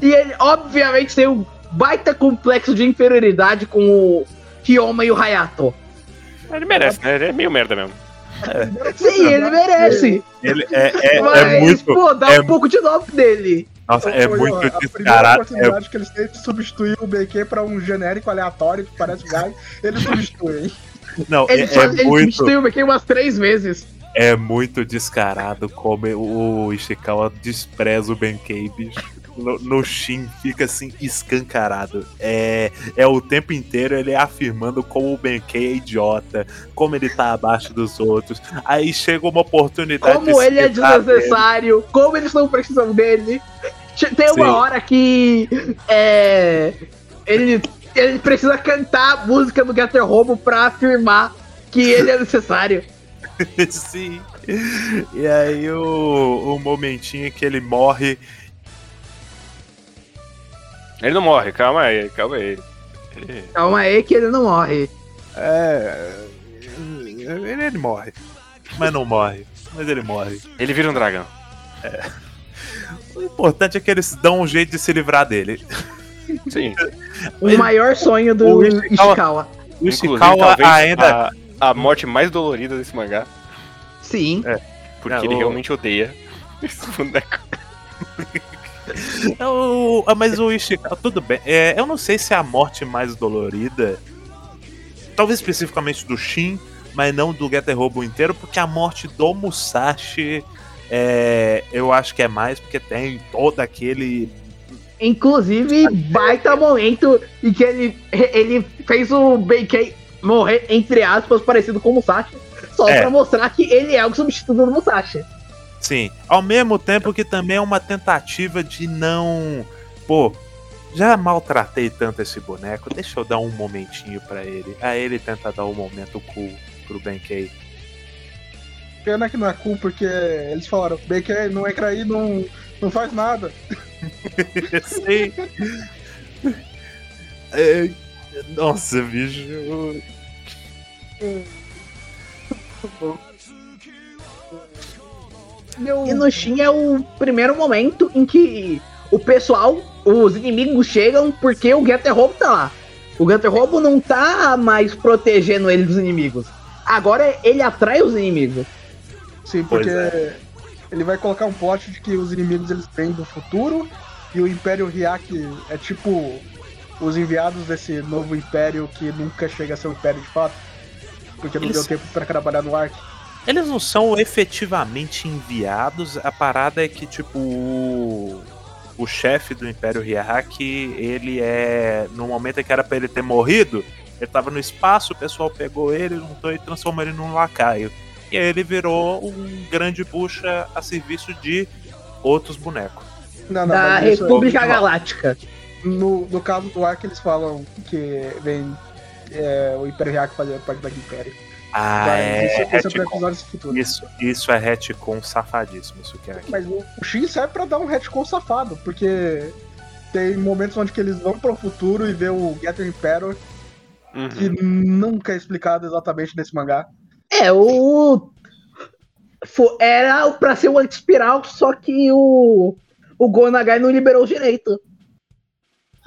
E ele, obviamente, tem um baita complexo de inferioridade com o Ryoma e o Hayato. Ele merece, né? Ele é meio merda mesmo. Sim, ele merece. Ele é, é, mas, é muito. pô, dá é um pouco de nome dele. Nossa, é ô, muito Johan, A primeira descarado. É, oportunidade que eles têm de substituir o BQ pra um genérico aleatório que parece Guy, eles substituem. não, Ele, é, é ele muito. substituiu o Benkei umas três vezes. É muito descarado como o Ishikawa despreza o Benkei, bicho. No, no Shin fica assim escancarado. É, é o tempo inteiro ele afirmando como o Benkei é idiota, como ele tá abaixo dos outros. Aí chega uma oportunidade Como ele é desnecessário, como eles não precisam dele. Tem uma Sim. hora que é, ele, ele precisa cantar a música do Getter Robo pra afirmar que ele é necessário. Sim. E aí o, o momentinho que ele morre Ele não morre, calma aí, calma aí. Ele- Calma aí que ele não morre. É. Ele, ele morre. Mas não morre. Mas ele morre. Ele vira um dragão. O importante é que eles dão um jeito de se livrar dele. Sim. O Ele- maior sonho o do Ishikawa- Ishikawa. O Ishikawa talvez ainda. a, a morte mais dolorida desse mangá. Sim. Porque Não, ele o- realmente odeia esse boneco. Eu- ah, mas o Ishikawa, tudo bem. É, eu não sei se é a morte mais dolorida. Talvez especificamente do Shin, mas não do Getter Robo inteiro, porque a morte do Musashi. é, eu acho que é mais porque tem todo aquele. Inclusive, baita momento em que ele, ele fez o Beikei morrer, entre aspas, parecido com o Musashi. Só É. pra mostrar que ele é o substituto do Musashi. Sim, ao mesmo tempo que também é uma tentativa de não. Pô, já maltratei tanto esse boneco, deixa eu dar um momentinho pra ele. Aí ele tenta dar um momento cool pro Benkei. Pena que não é cool, porque eles falaram, que não entra aí, não, não faz nada. Sim. É, Nossa, bicho. E no Shin é o primeiro momento em que o pessoal, os inimigos chegam porque o Getter Robo tá lá. O Getter Robo não tá mais protegendo ele dos inimigos. Agora ele atrai os inimigos. Sim, porque ele vai colocar um plot de que os inimigos eles vêm do futuro e o Império Hyak é tipo os enviados desse novo império que nunca chega a ser um império de fato. Porque não Eles- deu tempo pra trabalhar no Ark. Eles não são efetivamente enviados. A parada é que, tipo, o, o chefe do Império Hyaraki, ele é. No momento em que era pra ele ter morrido, ele tava no espaço, o pessoal pegou ele, juntou e transformou ele num lacaio. E aí ele virou um grande bucha a serviço de outros bonecos. Não, não, da é- República Galáctica. no, no caso do Ark eles falam que vem é, o Império Hyak fazer parte daquele império. Ah, Mas é. isso, isso é. Isso, isso é retcon safadíssimo, isso que é aqui. Mas o, o Shin serve pra dar um retcon safado, porque tem momentos onde que eles vão pro futuro e vê o Getter Imperator, Uhum. que nunca é explicado exatamente nesse mangá. É, o. Era pra ser o anti-espiral, só que o. O Gonagai não liberou o direito.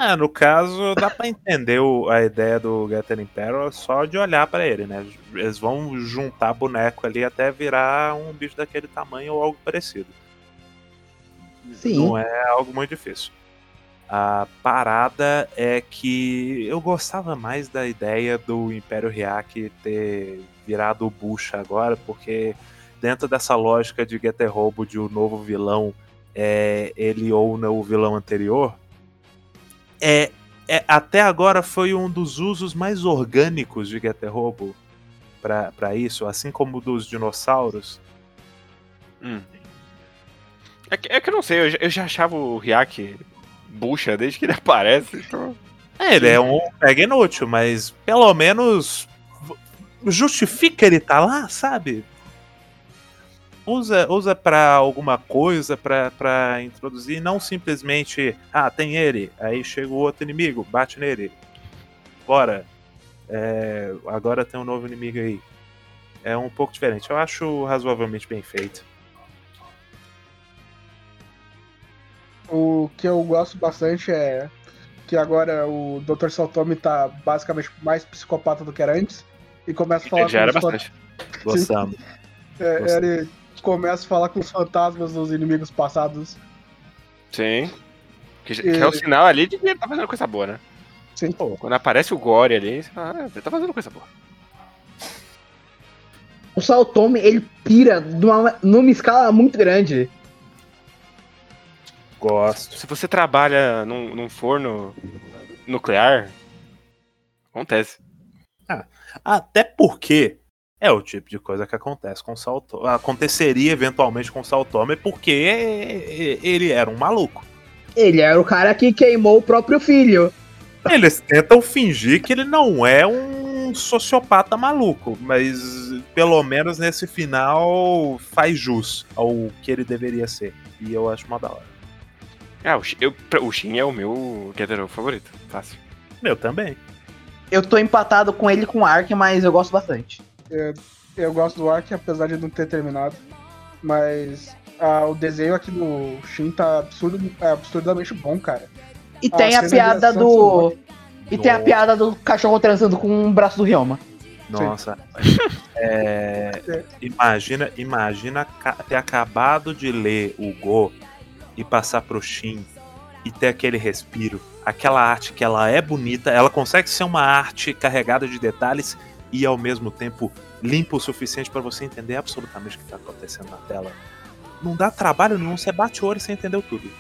Ah, no caso, dá pra entender o- a ideia do Getter Imperial só de olhar pra ele, né? Eles vão juntar boneco ali até virar um bicho daquele tamanho ou algo parecido. Sim. Não é algo muito difícil. A parada é que eu gostava mais da ideia do Império Hyak ter virado o Bush agora, porque dentro dessa lógica de Getter Robo de o novo vilão é, ele ou não o vilão anterior, é, é- até agora foi um dos usos mais orgânicos de Getter Robo para isso, assim como o dos dinossauros. Hum. É, que, é que eu não sei, eu já, eu já achava o Ryak bucha desde que ele aparece. Então... É, ele é um pega inútil, mas pelo menos justifica ele tá lá, sabe? Usa, usa pra alguma coisa pra, pra introduzir, não simplesmente, ah, tem ele, aí chega o outro inimigo, bate nele. Bora. É, agora tem um novo inimigo aí. É um pouco diferente. Eu acho razoavelmente bem feito. O que eu gosto bastante é que agora o Dr. Saltomi tá basicamente mais psicopata do que era antes. E começa a falar Ele já era bastante. Gostamos. é, ele começa a falar com os fantasmas dos inimigos passados. Sim. Que, que é o sinal ali de que ele tá fazendo coisa boa, né? Sim. Pô, quando aparece o Gore ali, você fala, ah, ele tá fazendo coisa boa. O Saltome, ele pira numa, numa escala muito grande. Gosto. Se você trabalha num, num forno nuclear, acontece. Até porque é o tipo de coisa que acontece com o Saltome. Aconteceria eventualmente com o Saltome porque ele era um maluco. Ele era o cara que queimou o próprio filho. Eles tentam fingir que ele não é um sociopata maluco, mas pelo menos nesse final faz jus ao que ele deveria ser. E eu acho uma da hora. Ah, o, Shin- eu, o Shin é o meu Getter favorito. Fácil. Meu também. Eu tô empatado com ele e com o Ark, mas eu gosto bastante. Eu gosto do Ark, apesar de não ter terminado. Mas ah, o desenho aqui do Shin tá absurdo, é absurdamente bom, cara. E Ah, tem a piada do. E tem a piada do cachorro transando com o braço do Ryoma. Nossa. É, imagina, imagina ca- ter acabado de ler o Go e passar pro Shin e ter aquele respiro, aquela arte que ela é bonita, ela consegue ser uma arte carregada de detalhes e ao mesmo tempo limpa o suficiente para você entender absolutamente o que tá acontecendo na tela. Não dá trabalho nenhum, você bate o olho e você entendeu tudo.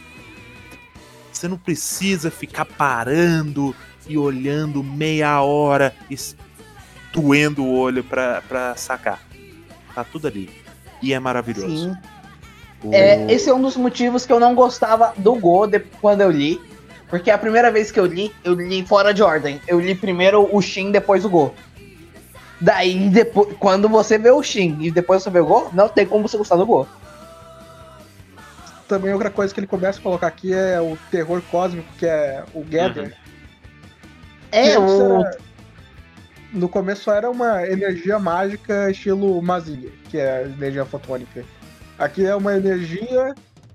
Você não precisa ficar parando e olhando meia hora e doendo o olho pra, pra sacar. Tá tudo ali. E é maravilhoso. Sim. O- É, esse é um dos motivos que eu não gostava do Go quando eu li. Porque a primeira vez que eu li, eu li fora de ordem. Eu li primeiro o Shin, depois o Go. Daí, depois, quando você vê o Shin e depois você vê o Go, não tem como você gostar do Go. Também outra coisa que ele começa a colocar aqui é o terror cósmico, que é o Gather. É, Que antes o. era- No começo era uma energia mágica estilo Mazilia, que é a energia fotônica. Aqui é uma energia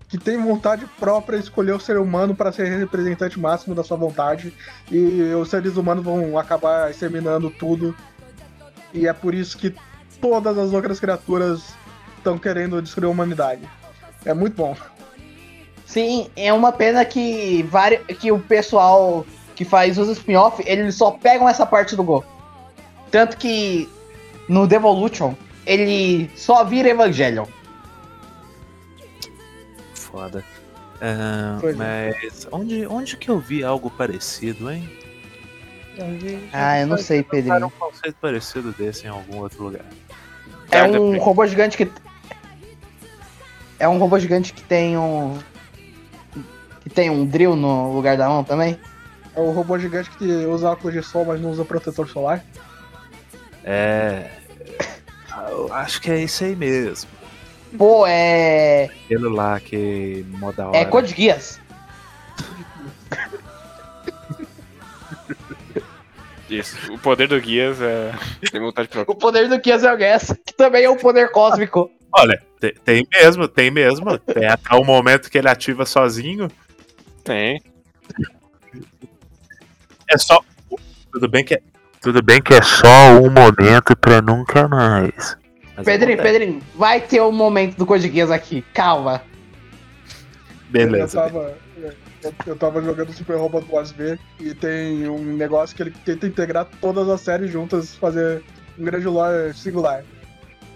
que tem vontade própria de escolher o ser humano para ser representante máximo da sua vontade. E os seres humanos vão acabar exterminando tudo. E é por isso que todas as outras criaturas estão querendo destruir a humanidade. É muito bom. Sim, é uma pena que, vari... que o pessoal que faz os spin-off, eles só pegam essa parte do Go. Tanto que no Devolution, ele só vira Evangelion. Foda. É. mas onde, onde que eu vi algo parecido, hein? Ah, eu não sei, Pedrinho. um conceito parecido desse em algum outro lugar. É um robô gigante que. É um robô gigante que tem um. Que tem um drill no lugar da mão também. É o robô gigante que usa óculos de sol, mas não usa protetor solar. É. eu Acho que é isso aí mesmo. Pô, é. Aquele lá que moda hora. É Code Geass. Isso. O poder do Guias é. Tem vontade própria. O poder do Geass é o Geass, que também é um poder cósmico. Olha, te- tem, mesmo, tem mesmo. Tem até o momento que ele ativa sozinho. Tem. É só. Tudo bem que é. Tudo bem que é só um momento pra nunca mais. mas Pedrinho, acontece. Pedrinho, vai ter um momento do Code Geass aqui, calma. Beleza. Eu tava, eu, eu tava jogando Super Robot Wars V e tem um negócio que ele tenta integrar todas as séries juntas, fazer um grande lore singular.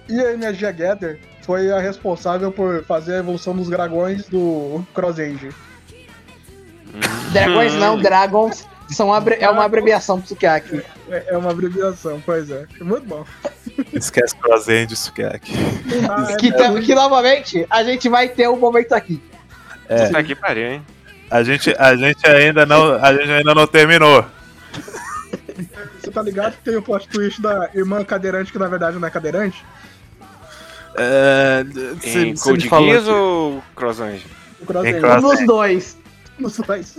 E a Energia Gather foi a responsável por fazer a evolução dos dragões do Cross Engine. Dragões não, Dragons são abre- é uma abreviação pro Sukiyaki. É, é uma abreviação, pois é. Muito bom. Esquece Crossend, Sukiyaki. Ah, é Que, que novamente a gente vai ter um momento aqui. É. Puta que pariu, hein? A gente, a gente ainda não, a gente ainda não terminou. Você tá ligado que tem o plot twist da irmã cadeirante, que na verdade não é cadeirante? É, Em você Code Geass ou Cross Engine? O Cross Tem Engine. Cross- Um dos dois. Nos dois.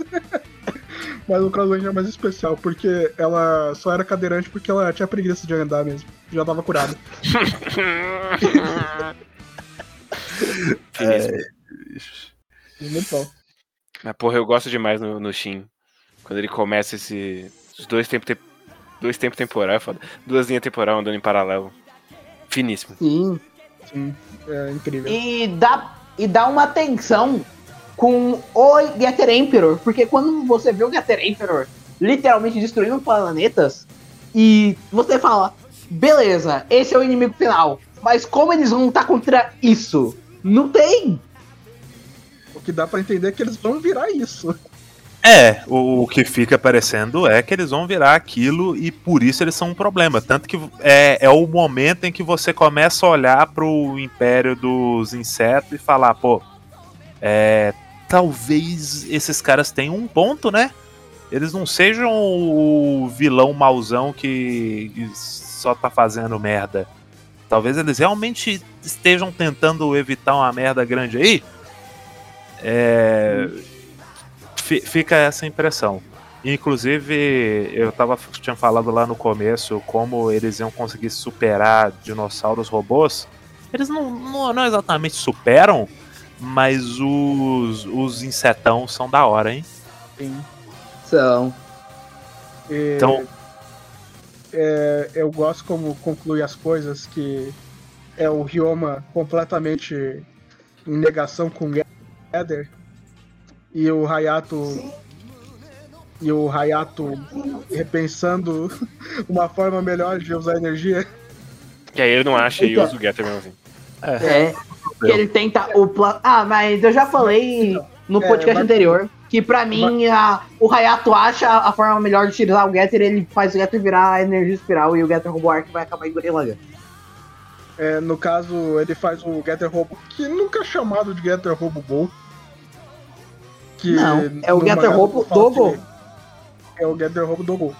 Mas o Cross Engine é mais especial, porque ela só era cadeirante porque ela tinha preguiça de andar mesmo. Já tava curada. Finíssimo. Muito bom. Mas porra, eu gosto demais no, no Shin. Quando ele começa esse. Os dois tempos te- dois tempos temporal, é foda. Duas linhas temporal andando em paralelo. Finíssimo. Sim. Sim, é incrível. E dá, e dá uma tensão com o Getter Emperor, porque quando você vê o Getter Emperor literalmente destruindo planetas, e você fala, beleza, esse é o inimigo final, mas como eles vão lutar contra isso? Não tem! O que dá pra entender é que eles vão virar isso. É, o, o que fica parecendo é que eles vão virar aquilo e por isso eles são um problema. Tanto que é, é o momento em que você começa a olhar pro Império dos Insetos e falar, pô, é, talvez esses caras tenham um ponto, né? Eles não sejam o vilão mauzão que só tá fazendo merda. Talvez eles realmente estejam tentando evitar uma merda grande aí. É, fi- fica essa impressão. Inclusive, eu tava, tinha falado lá no começo como eles iam conseguir superar dinossauros robôs. Eles não, não, não exatamente superam, mas os, os insetão são da hora, hein? Sim. São. E, Então- é, eu gosto como conclui as coisas, que é o Ryoma completamente em negação com o Gather e o Hayato e o Hayato repensando uma forma melhor de usar energia. Que aí ele não acha e Então. usa o Getter mesmo assim. É. Que ele tenta o plano. Ah, mas eu já falei no É, podcast mas- anterior que pra mim a- o Hayato acha a forma melhor de utilizar o Getter, ele faz o Getter virar energia espiral e o Getter Robo Arc vai acabar em Gorilla Gun. É, no caso, ele faz o Getter Robo, que nunca é chamado de Getter Robo Gol. Que Não, é o fala do que- Gol. É o Getter Robo do Gol.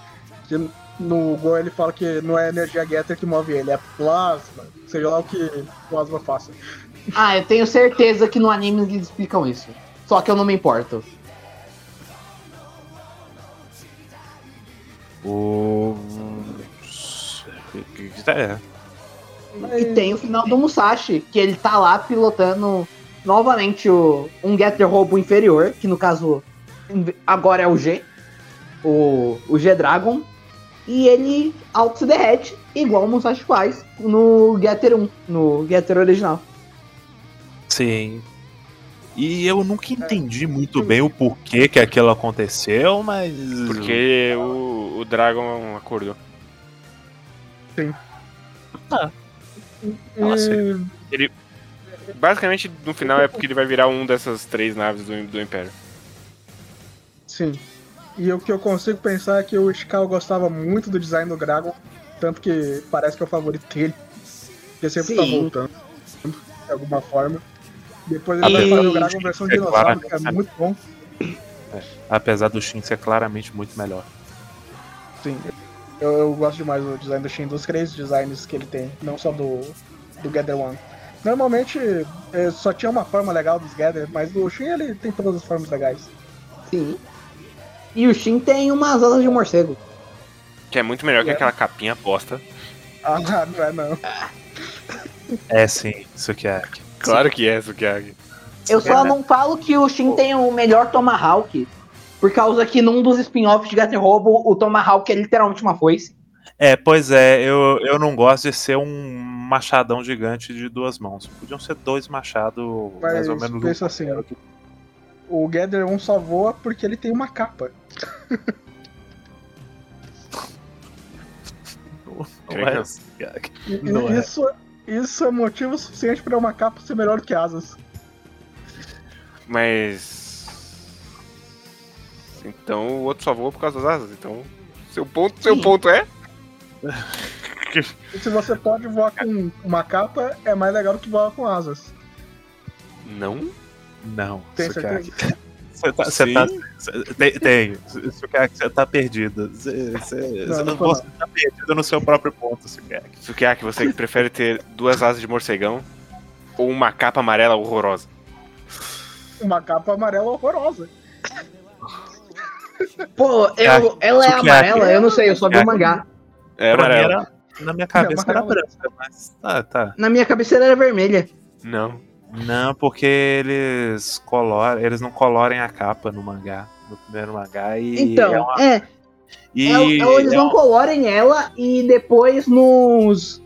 Que no Gol ele fala que não é energia Getter que move ele, é plasma. Seja lá o que plasma faça. Ah, eu tenho certeza que no anime eles explicam isso. Só que eu não me importo. O. É. E tem o final do Musashi, que ele tá lá pilotando novamente o, um Getter Robo inferior, que no caso agora é o G, o, o G-Dragon, e ele auto se derrete, igual o Musashi faz no Getter 1, no Getter original. Sim. E eu nunca entendi muito bem o porquê que aquilo aconteceu, mas. Porque o, o Dragon acordou. Nossa. E- Basicamente, no final é porque ele vai virar um dessas três naves do, do Império. Sim. E o que eu consigo pensar é que o Ishikawa gostava muito do design do Dragon, tanto que parece que é o favorito dele. Porque sempre tá Sim. voltando, de alguma forma. Depois ele vai E- fazer o Dragon versão É dinossauro, claro. que é muito bom. Apesar do Shin ser claramente muito melhor. Sim. Eu, eu gosto demais do design do Shin, dos três designs que ele tem, não só do, do Gather One. Normalmente eh, só tinha uma forma legal dos Gather, mas do Shin ele tem todas as formas legais. Sim. E o Shin tem umas asas de morcego. Que é muito melhor que É. aquela capinha bosta. Ah, não é não. É sim, isso que é. Claro que é, Sukiyaki. Eu só É. não falo que o Shin tem o melhor Tomahawk, por causa que num dos spin-offs de Getter Robo, o Tomahawk é literalmente uma foice. É, pois é, eu, eu não gosto de ser um machadão gigante de duas mãos. Podiam ser dois machados Mas mais ou menos. pensa assim, ó. O Gather 1 só voa porque ele tem uma capa. Não é assim, Não é. isso, isso é motivo suficiente pra uma capa ser melhor do que asas. Mas. Então o outro só voa por causa das asas. Então. Seu ponto, seu ponto é? E se você pode voar com uma capa, é mais legal do que voar com asas. Não? Não, Tem isso certeza? que Você tá, você tá, você- tem. Isso é você tá perdido. Você, você, Não, não tô você tá perdido no seu próprio ponto. Sukiyaki, você que prefere ter duas asas de morcegão ou uma capa amarela horrorosa? Uma capa amarela horrorosa. Pô, eu, ela é amarela? Eu não sei, eu só vi o mangá. É Pra mim amarela. era, na minha cabeça era amarela. branca, mas tá, tá. Na minha cabeça era vermelha. Não. Não, porque eles coloram, eles não colorem a capa no mangá, no primeiro mangá e Então, é uma- é, e é- é- eles é não colorem ela e depois nos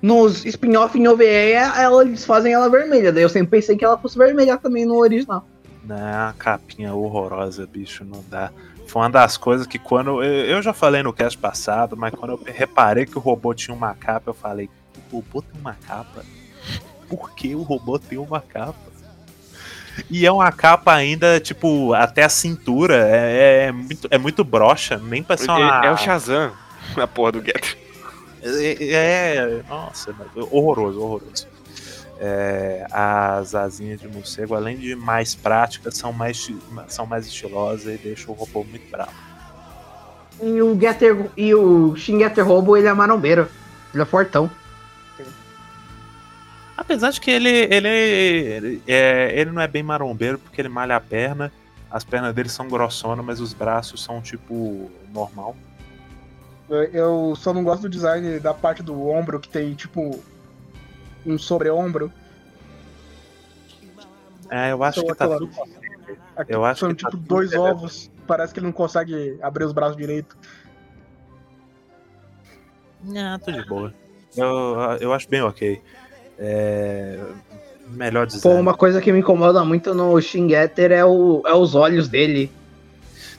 nos spin-off em OVA ela, eles fazem ela vermelha. Daí eu sempre pensei que ela fosse vermelha também no original. Não, uma capinha horrorosa, bicho, não dá. Foi uma das coisas que quando. Eu eu já falei no cast passado, mas quando eu reparei que o robô tinha uma capa, eu falei: o robô tem uma capa? Por que o robô tem uma capa? E é uma capa ainda, tipo, até a cintura. É, é muito, é muito broxa, nem pra ser uma. É, é o Shazam, a porra do Getter. É, é- nossa, horroroso, horroroso. É, as asinhas de morcego, além de mais práticas, são mais, são mais estilosas e deixam o robô muito bravo. E o Getter e o Shin Getter Robo, ele é marombeiro. Ele é fortão. Apesar de que ele, ele, ele, é, ele não é bem marombeiro porque ele malha a perna, as pernas dele são grossonas, mas os braços são tipo normal. Eu- Eu só não gosto do design da parte do ombro que tem, tipo, um sobre-ombro. É, eu acho São que tá aquela- tudo. Eu acho são que tá tipo tudo dois beleza. ovos. Parece que ele não consegue abrir os braços direito. Ah, tô de boa. Eu, eu acho bem ok. É, Melhor Pô, design. uma coisa que me incomoda muito no Shingetter é, o, é os olhos dele.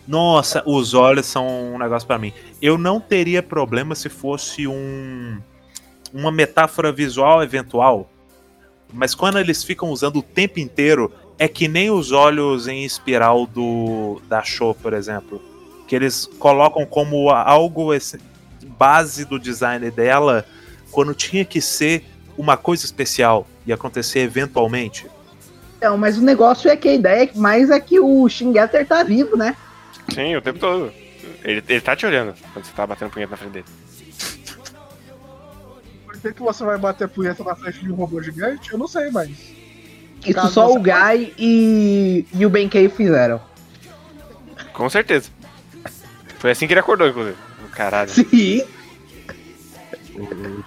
Nossa, os olhos são um negócio pra mim. Eu não teria problema se fosse um uma metáfora visual eventual, mas quando eles ficam usando o tempo inteiro, é que nem os olhos em espiral do da Show, por exemplo, que eles colocam como algo esse- base do design dela, quando tinha que ser uma coisa especial e acontecer eventualmente. Não, mas o negócio é que a ideia mais é que o Shingetter tá vivo, né? Sim, o tempo todo. Ele, ele tá te olhando quando você tá batendo punheta na frente dele. Que, você vai bater punheta na frente de um robô gigante? Eu não sei, mas. Isso Caso só o Guy e, e o Benkei fizeram. Com certeza. Foi assim que ele acordou, inclusive. Caralho, Sim.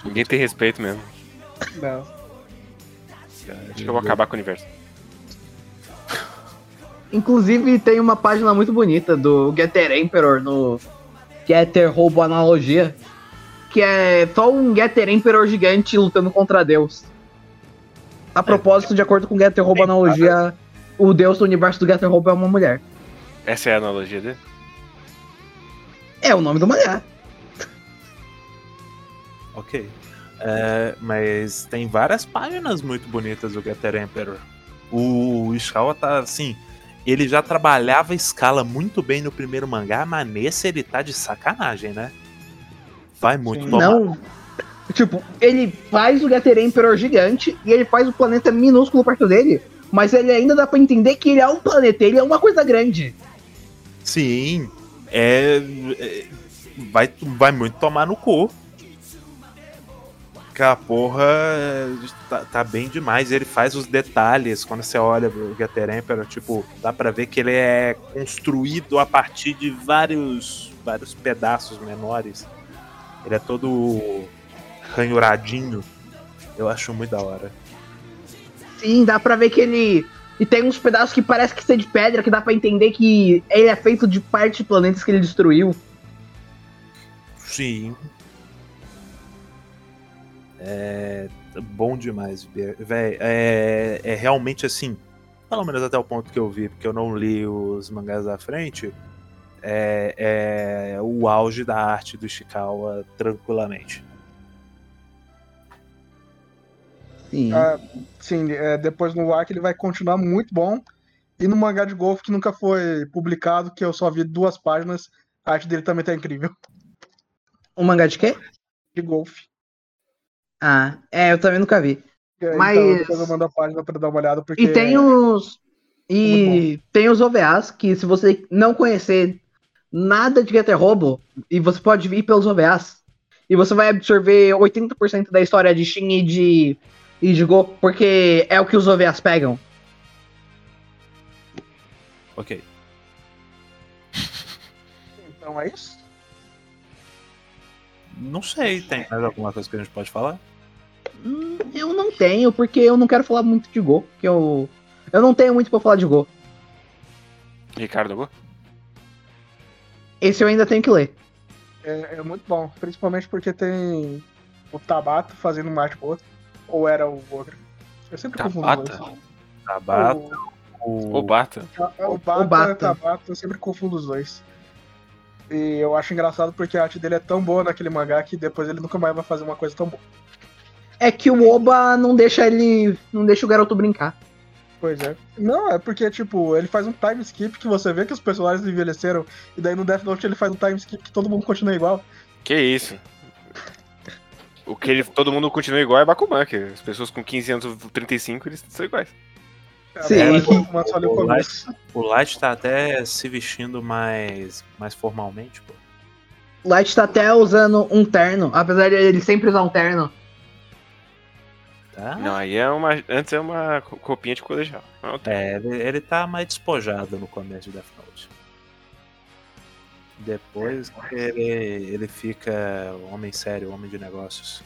ninguém tem respeito mesmo. Não. Acho que eu vou acabar com o universo. Inclusive tem uma página muito bonita do Getter Emperor no Getter Roubo Analogia. Que é só um Getter Emperor gigante lutando contra Deus. A propósito, de acordo com Getter Roubo Analogia, o Deus do universo do Getter Roubo é uma mulher. Essa é a analogia dele? É o nome do mangá. Ok. É, mas tem várias páginas muito bonitas do Getter Emperor. O Ishikawa tá assim. Ele já trabalhava a escala muito bem no primeiro mangá, mas nesse ele tá de sacanagem, né? Vai muito Sim. tomar. Não. Tipo, ele faz o Getter Emperor gigante e ele faz o planeta minúsculo perto dele. Mas ele ainda dá pra entender que ele é um planeta, ele é uma coisa grande. Sim. É, é- vai, vai muito tomar no cu. Que a porra tá, tá bem demais. Ele faz os detalhes. Quando você olha o Getter Emperor, tipo, dá pra ver que ele é construído a partir de vários, vários pedaços menores. Ele é todo ranhuradinho. Eu acho muito da hora. Sim, dá pra ver que ele. E tem uns pedaços que parece que ser de pedra, que dá pra entender que ele é feito de parte de planetas que ele destruiu. Sim. É bom demais, velho. É, é realmente assim, pelo menos até o ponto que eu vi, porque eu não li os mangás da frente, é, é o auge da arte do Ishikawa tranquilamente. Sim. Ah, sim, é, depois no arco ele vai continuar muito bom. E no mangá de golfe que nunca foi publicado, que eu só vi duas páginas, a arte dele também tá incrível. Um mangá de quê? De golfe. Ah, é, eu também nunca vi. Então, Mas- depois eu mando a página pra dar uma olhada, porque. E tem os. Muito E tem os OVAs que se você não conhecer nada de Getter Robo, e você pode vir pelos OVAs, e você vai absorver 80% da história de Shin e de, e de Go, porque é o que os OVAs pegam. Ok. Então é isso? Não sei, tem mais alguma coisa que a gente pode falar? Hum, Eu não tenho, porque eu não quero falar muito de Go, que eu. Eu não tenho muito pra falar de Go. Ricardo Go? Esse eu ainda tenho que ler. É, é muito bom. Principalmente porque tem o Tabata fazendo uma arte boa. Ou era o outro. Eu sempre confundo os Tabata? dois. Tabata, O, o... Ou Bata? o, O Bata, Bata. Tabata, eu sempre confundo os dois. E eu acho engraçado porque a arte dele é tão boa naquele mangá que depois ele nunca mais vai fazer uma coisa tão boa. É que o Oba não deixa ele. não deixa o garoto brincar. Pois é. Não, é porque, tipo, ele faz um time skip que você vê que os personagens envelheceram, e daí no Death Note ele faz um time skip que todo mundo continua igual. Que isso? O que ele, todo mundo continua igual é Bakuman, que as pessoas com 15 anos ou 35, eles são iguais. Sim. É, mas o- o O começo. o Light tá até se vestindo mais, mais formalmente, pô. Light tá até usando um terno, apesar de ele sempre usar um terno. Ah, Não, aí é uma. Antes é uma co- roupinha de colegial. Não, tá. É, ele, ele tá mais despojado no começo de Death Note. Depois ele, ele fica homem sério, homem de negócios.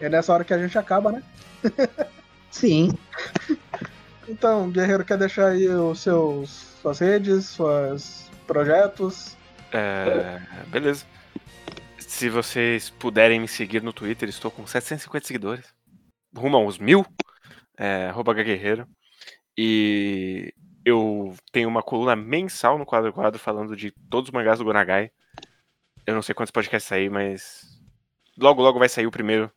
É nessa hora que a gente acaba, né? Sim. Então, Guerreiro, quer deixar aí os seus suas redes, seus projetos? É, beleza. Se vocês puderem me seguir no Twitter, estou com 750 seguidores. Rumo aos mil. É, Guerreiro. E eu tenho uma coluna mensal no quadro quadro falando de todos os mangás do Gonagai. Eu não sei quantos podcasts sair, mas logo logo vai sair o primeiro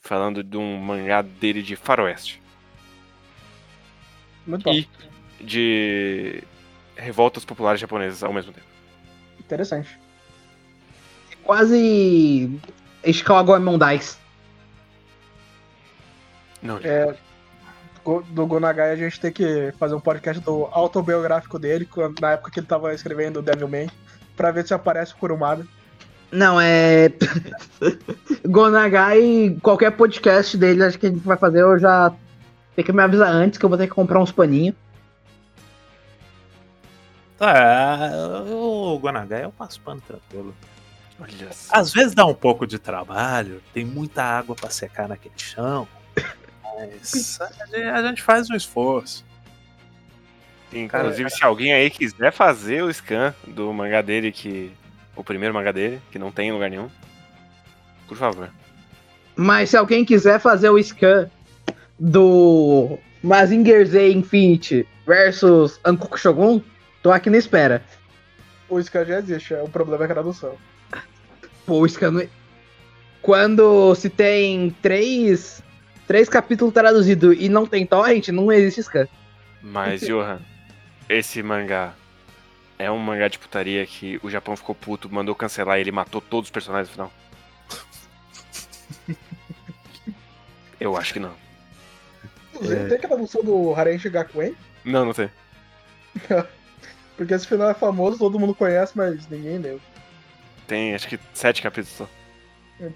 falando de um mangá dele de faroeste. Muito bom. E de revoltas populares japonesas ao mesmo tempo. Interessante. Quase. Ishikawa Mondais. Não, É, do Gonagai a gente tem que fazer um podcast do autobiográfico dele, na época que ele tava escrevendo Devilman, pra ver se aparece o Kurumada. Não, é. Gonagai, qualquer podcast dele, acho que a gente vai fazer, eu já tenho que me avisar antes que eu vou ter que comprar uns paninhos. Tá, o Guanagai eu passo pano tranquilo. Olha só. Às vezes dá um pouco de trabalho, tem muita água pra secar naquele chão. Mas a gente- a gente faz um esforço. Inclusive, se alguém aí quiser fazer o scan do mangá dele, que. O primeiro mangá dele, que não tem em lugar nenhum. Por favor. Mas se alguém quiser fazer o scan do Mazinger Z Infinity versus Ankoku Shogun, tô aqui na espera. O Scan já existe, é, o problema é a tradução. Pô, o scan. não- Quando se tem três, três capítulos traduzidos e não tem torrent, não existe scan. Mas, Johan, esse mangá é um mangá de putaria que o Japão ficou puto, mandou cancelar e ele matou todos os personagens no final. Eu acho que não. Inclusive, Tem a tradução do Harenchi Gakuen, Não, não tem. porque esse final é famoso, todo mundo conhece, mas ninguém leu. Tem acho que sete capítulos só.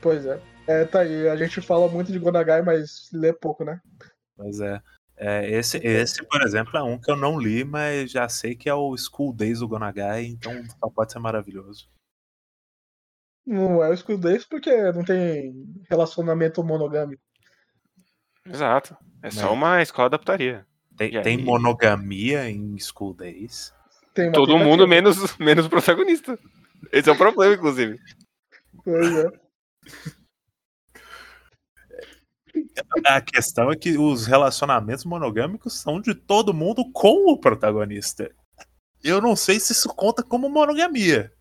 Pois é. É, tá aí, a gente fala muito de Gonagai, mas lê pouco, né? Mas é. é, esse, esse, por exemplo, é um que eu não li, mas já sei que é o School Days do Gonagai, então só pode ser maravilhoso. Não é o School Days porque não tem relacionamento monogâmico. Exato. É só uma escola da putaria. Tem, aí? tem monogamia em School Days. Todo mundo menos, menos o protagonista. Esse é o problema, inclusive. Pois é. A questão é que os relacionamentos monogâmicos são de todo mundo com o protagonista. Eu não sei se isso conta como monogamia.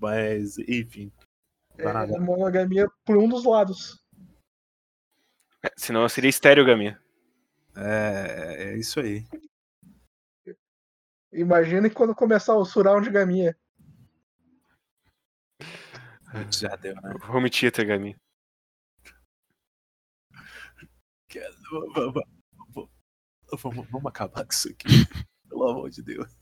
Mas, enfim. É monogamia por um dos lados. É, Senão seria estereogamia. É, é isso aí. Imagina que quando começar o surround de gaminha. Já deu, né? Home theater gamia. Vamos, vamos- vamos acabar com isso aqui. Pelo amor de Deus.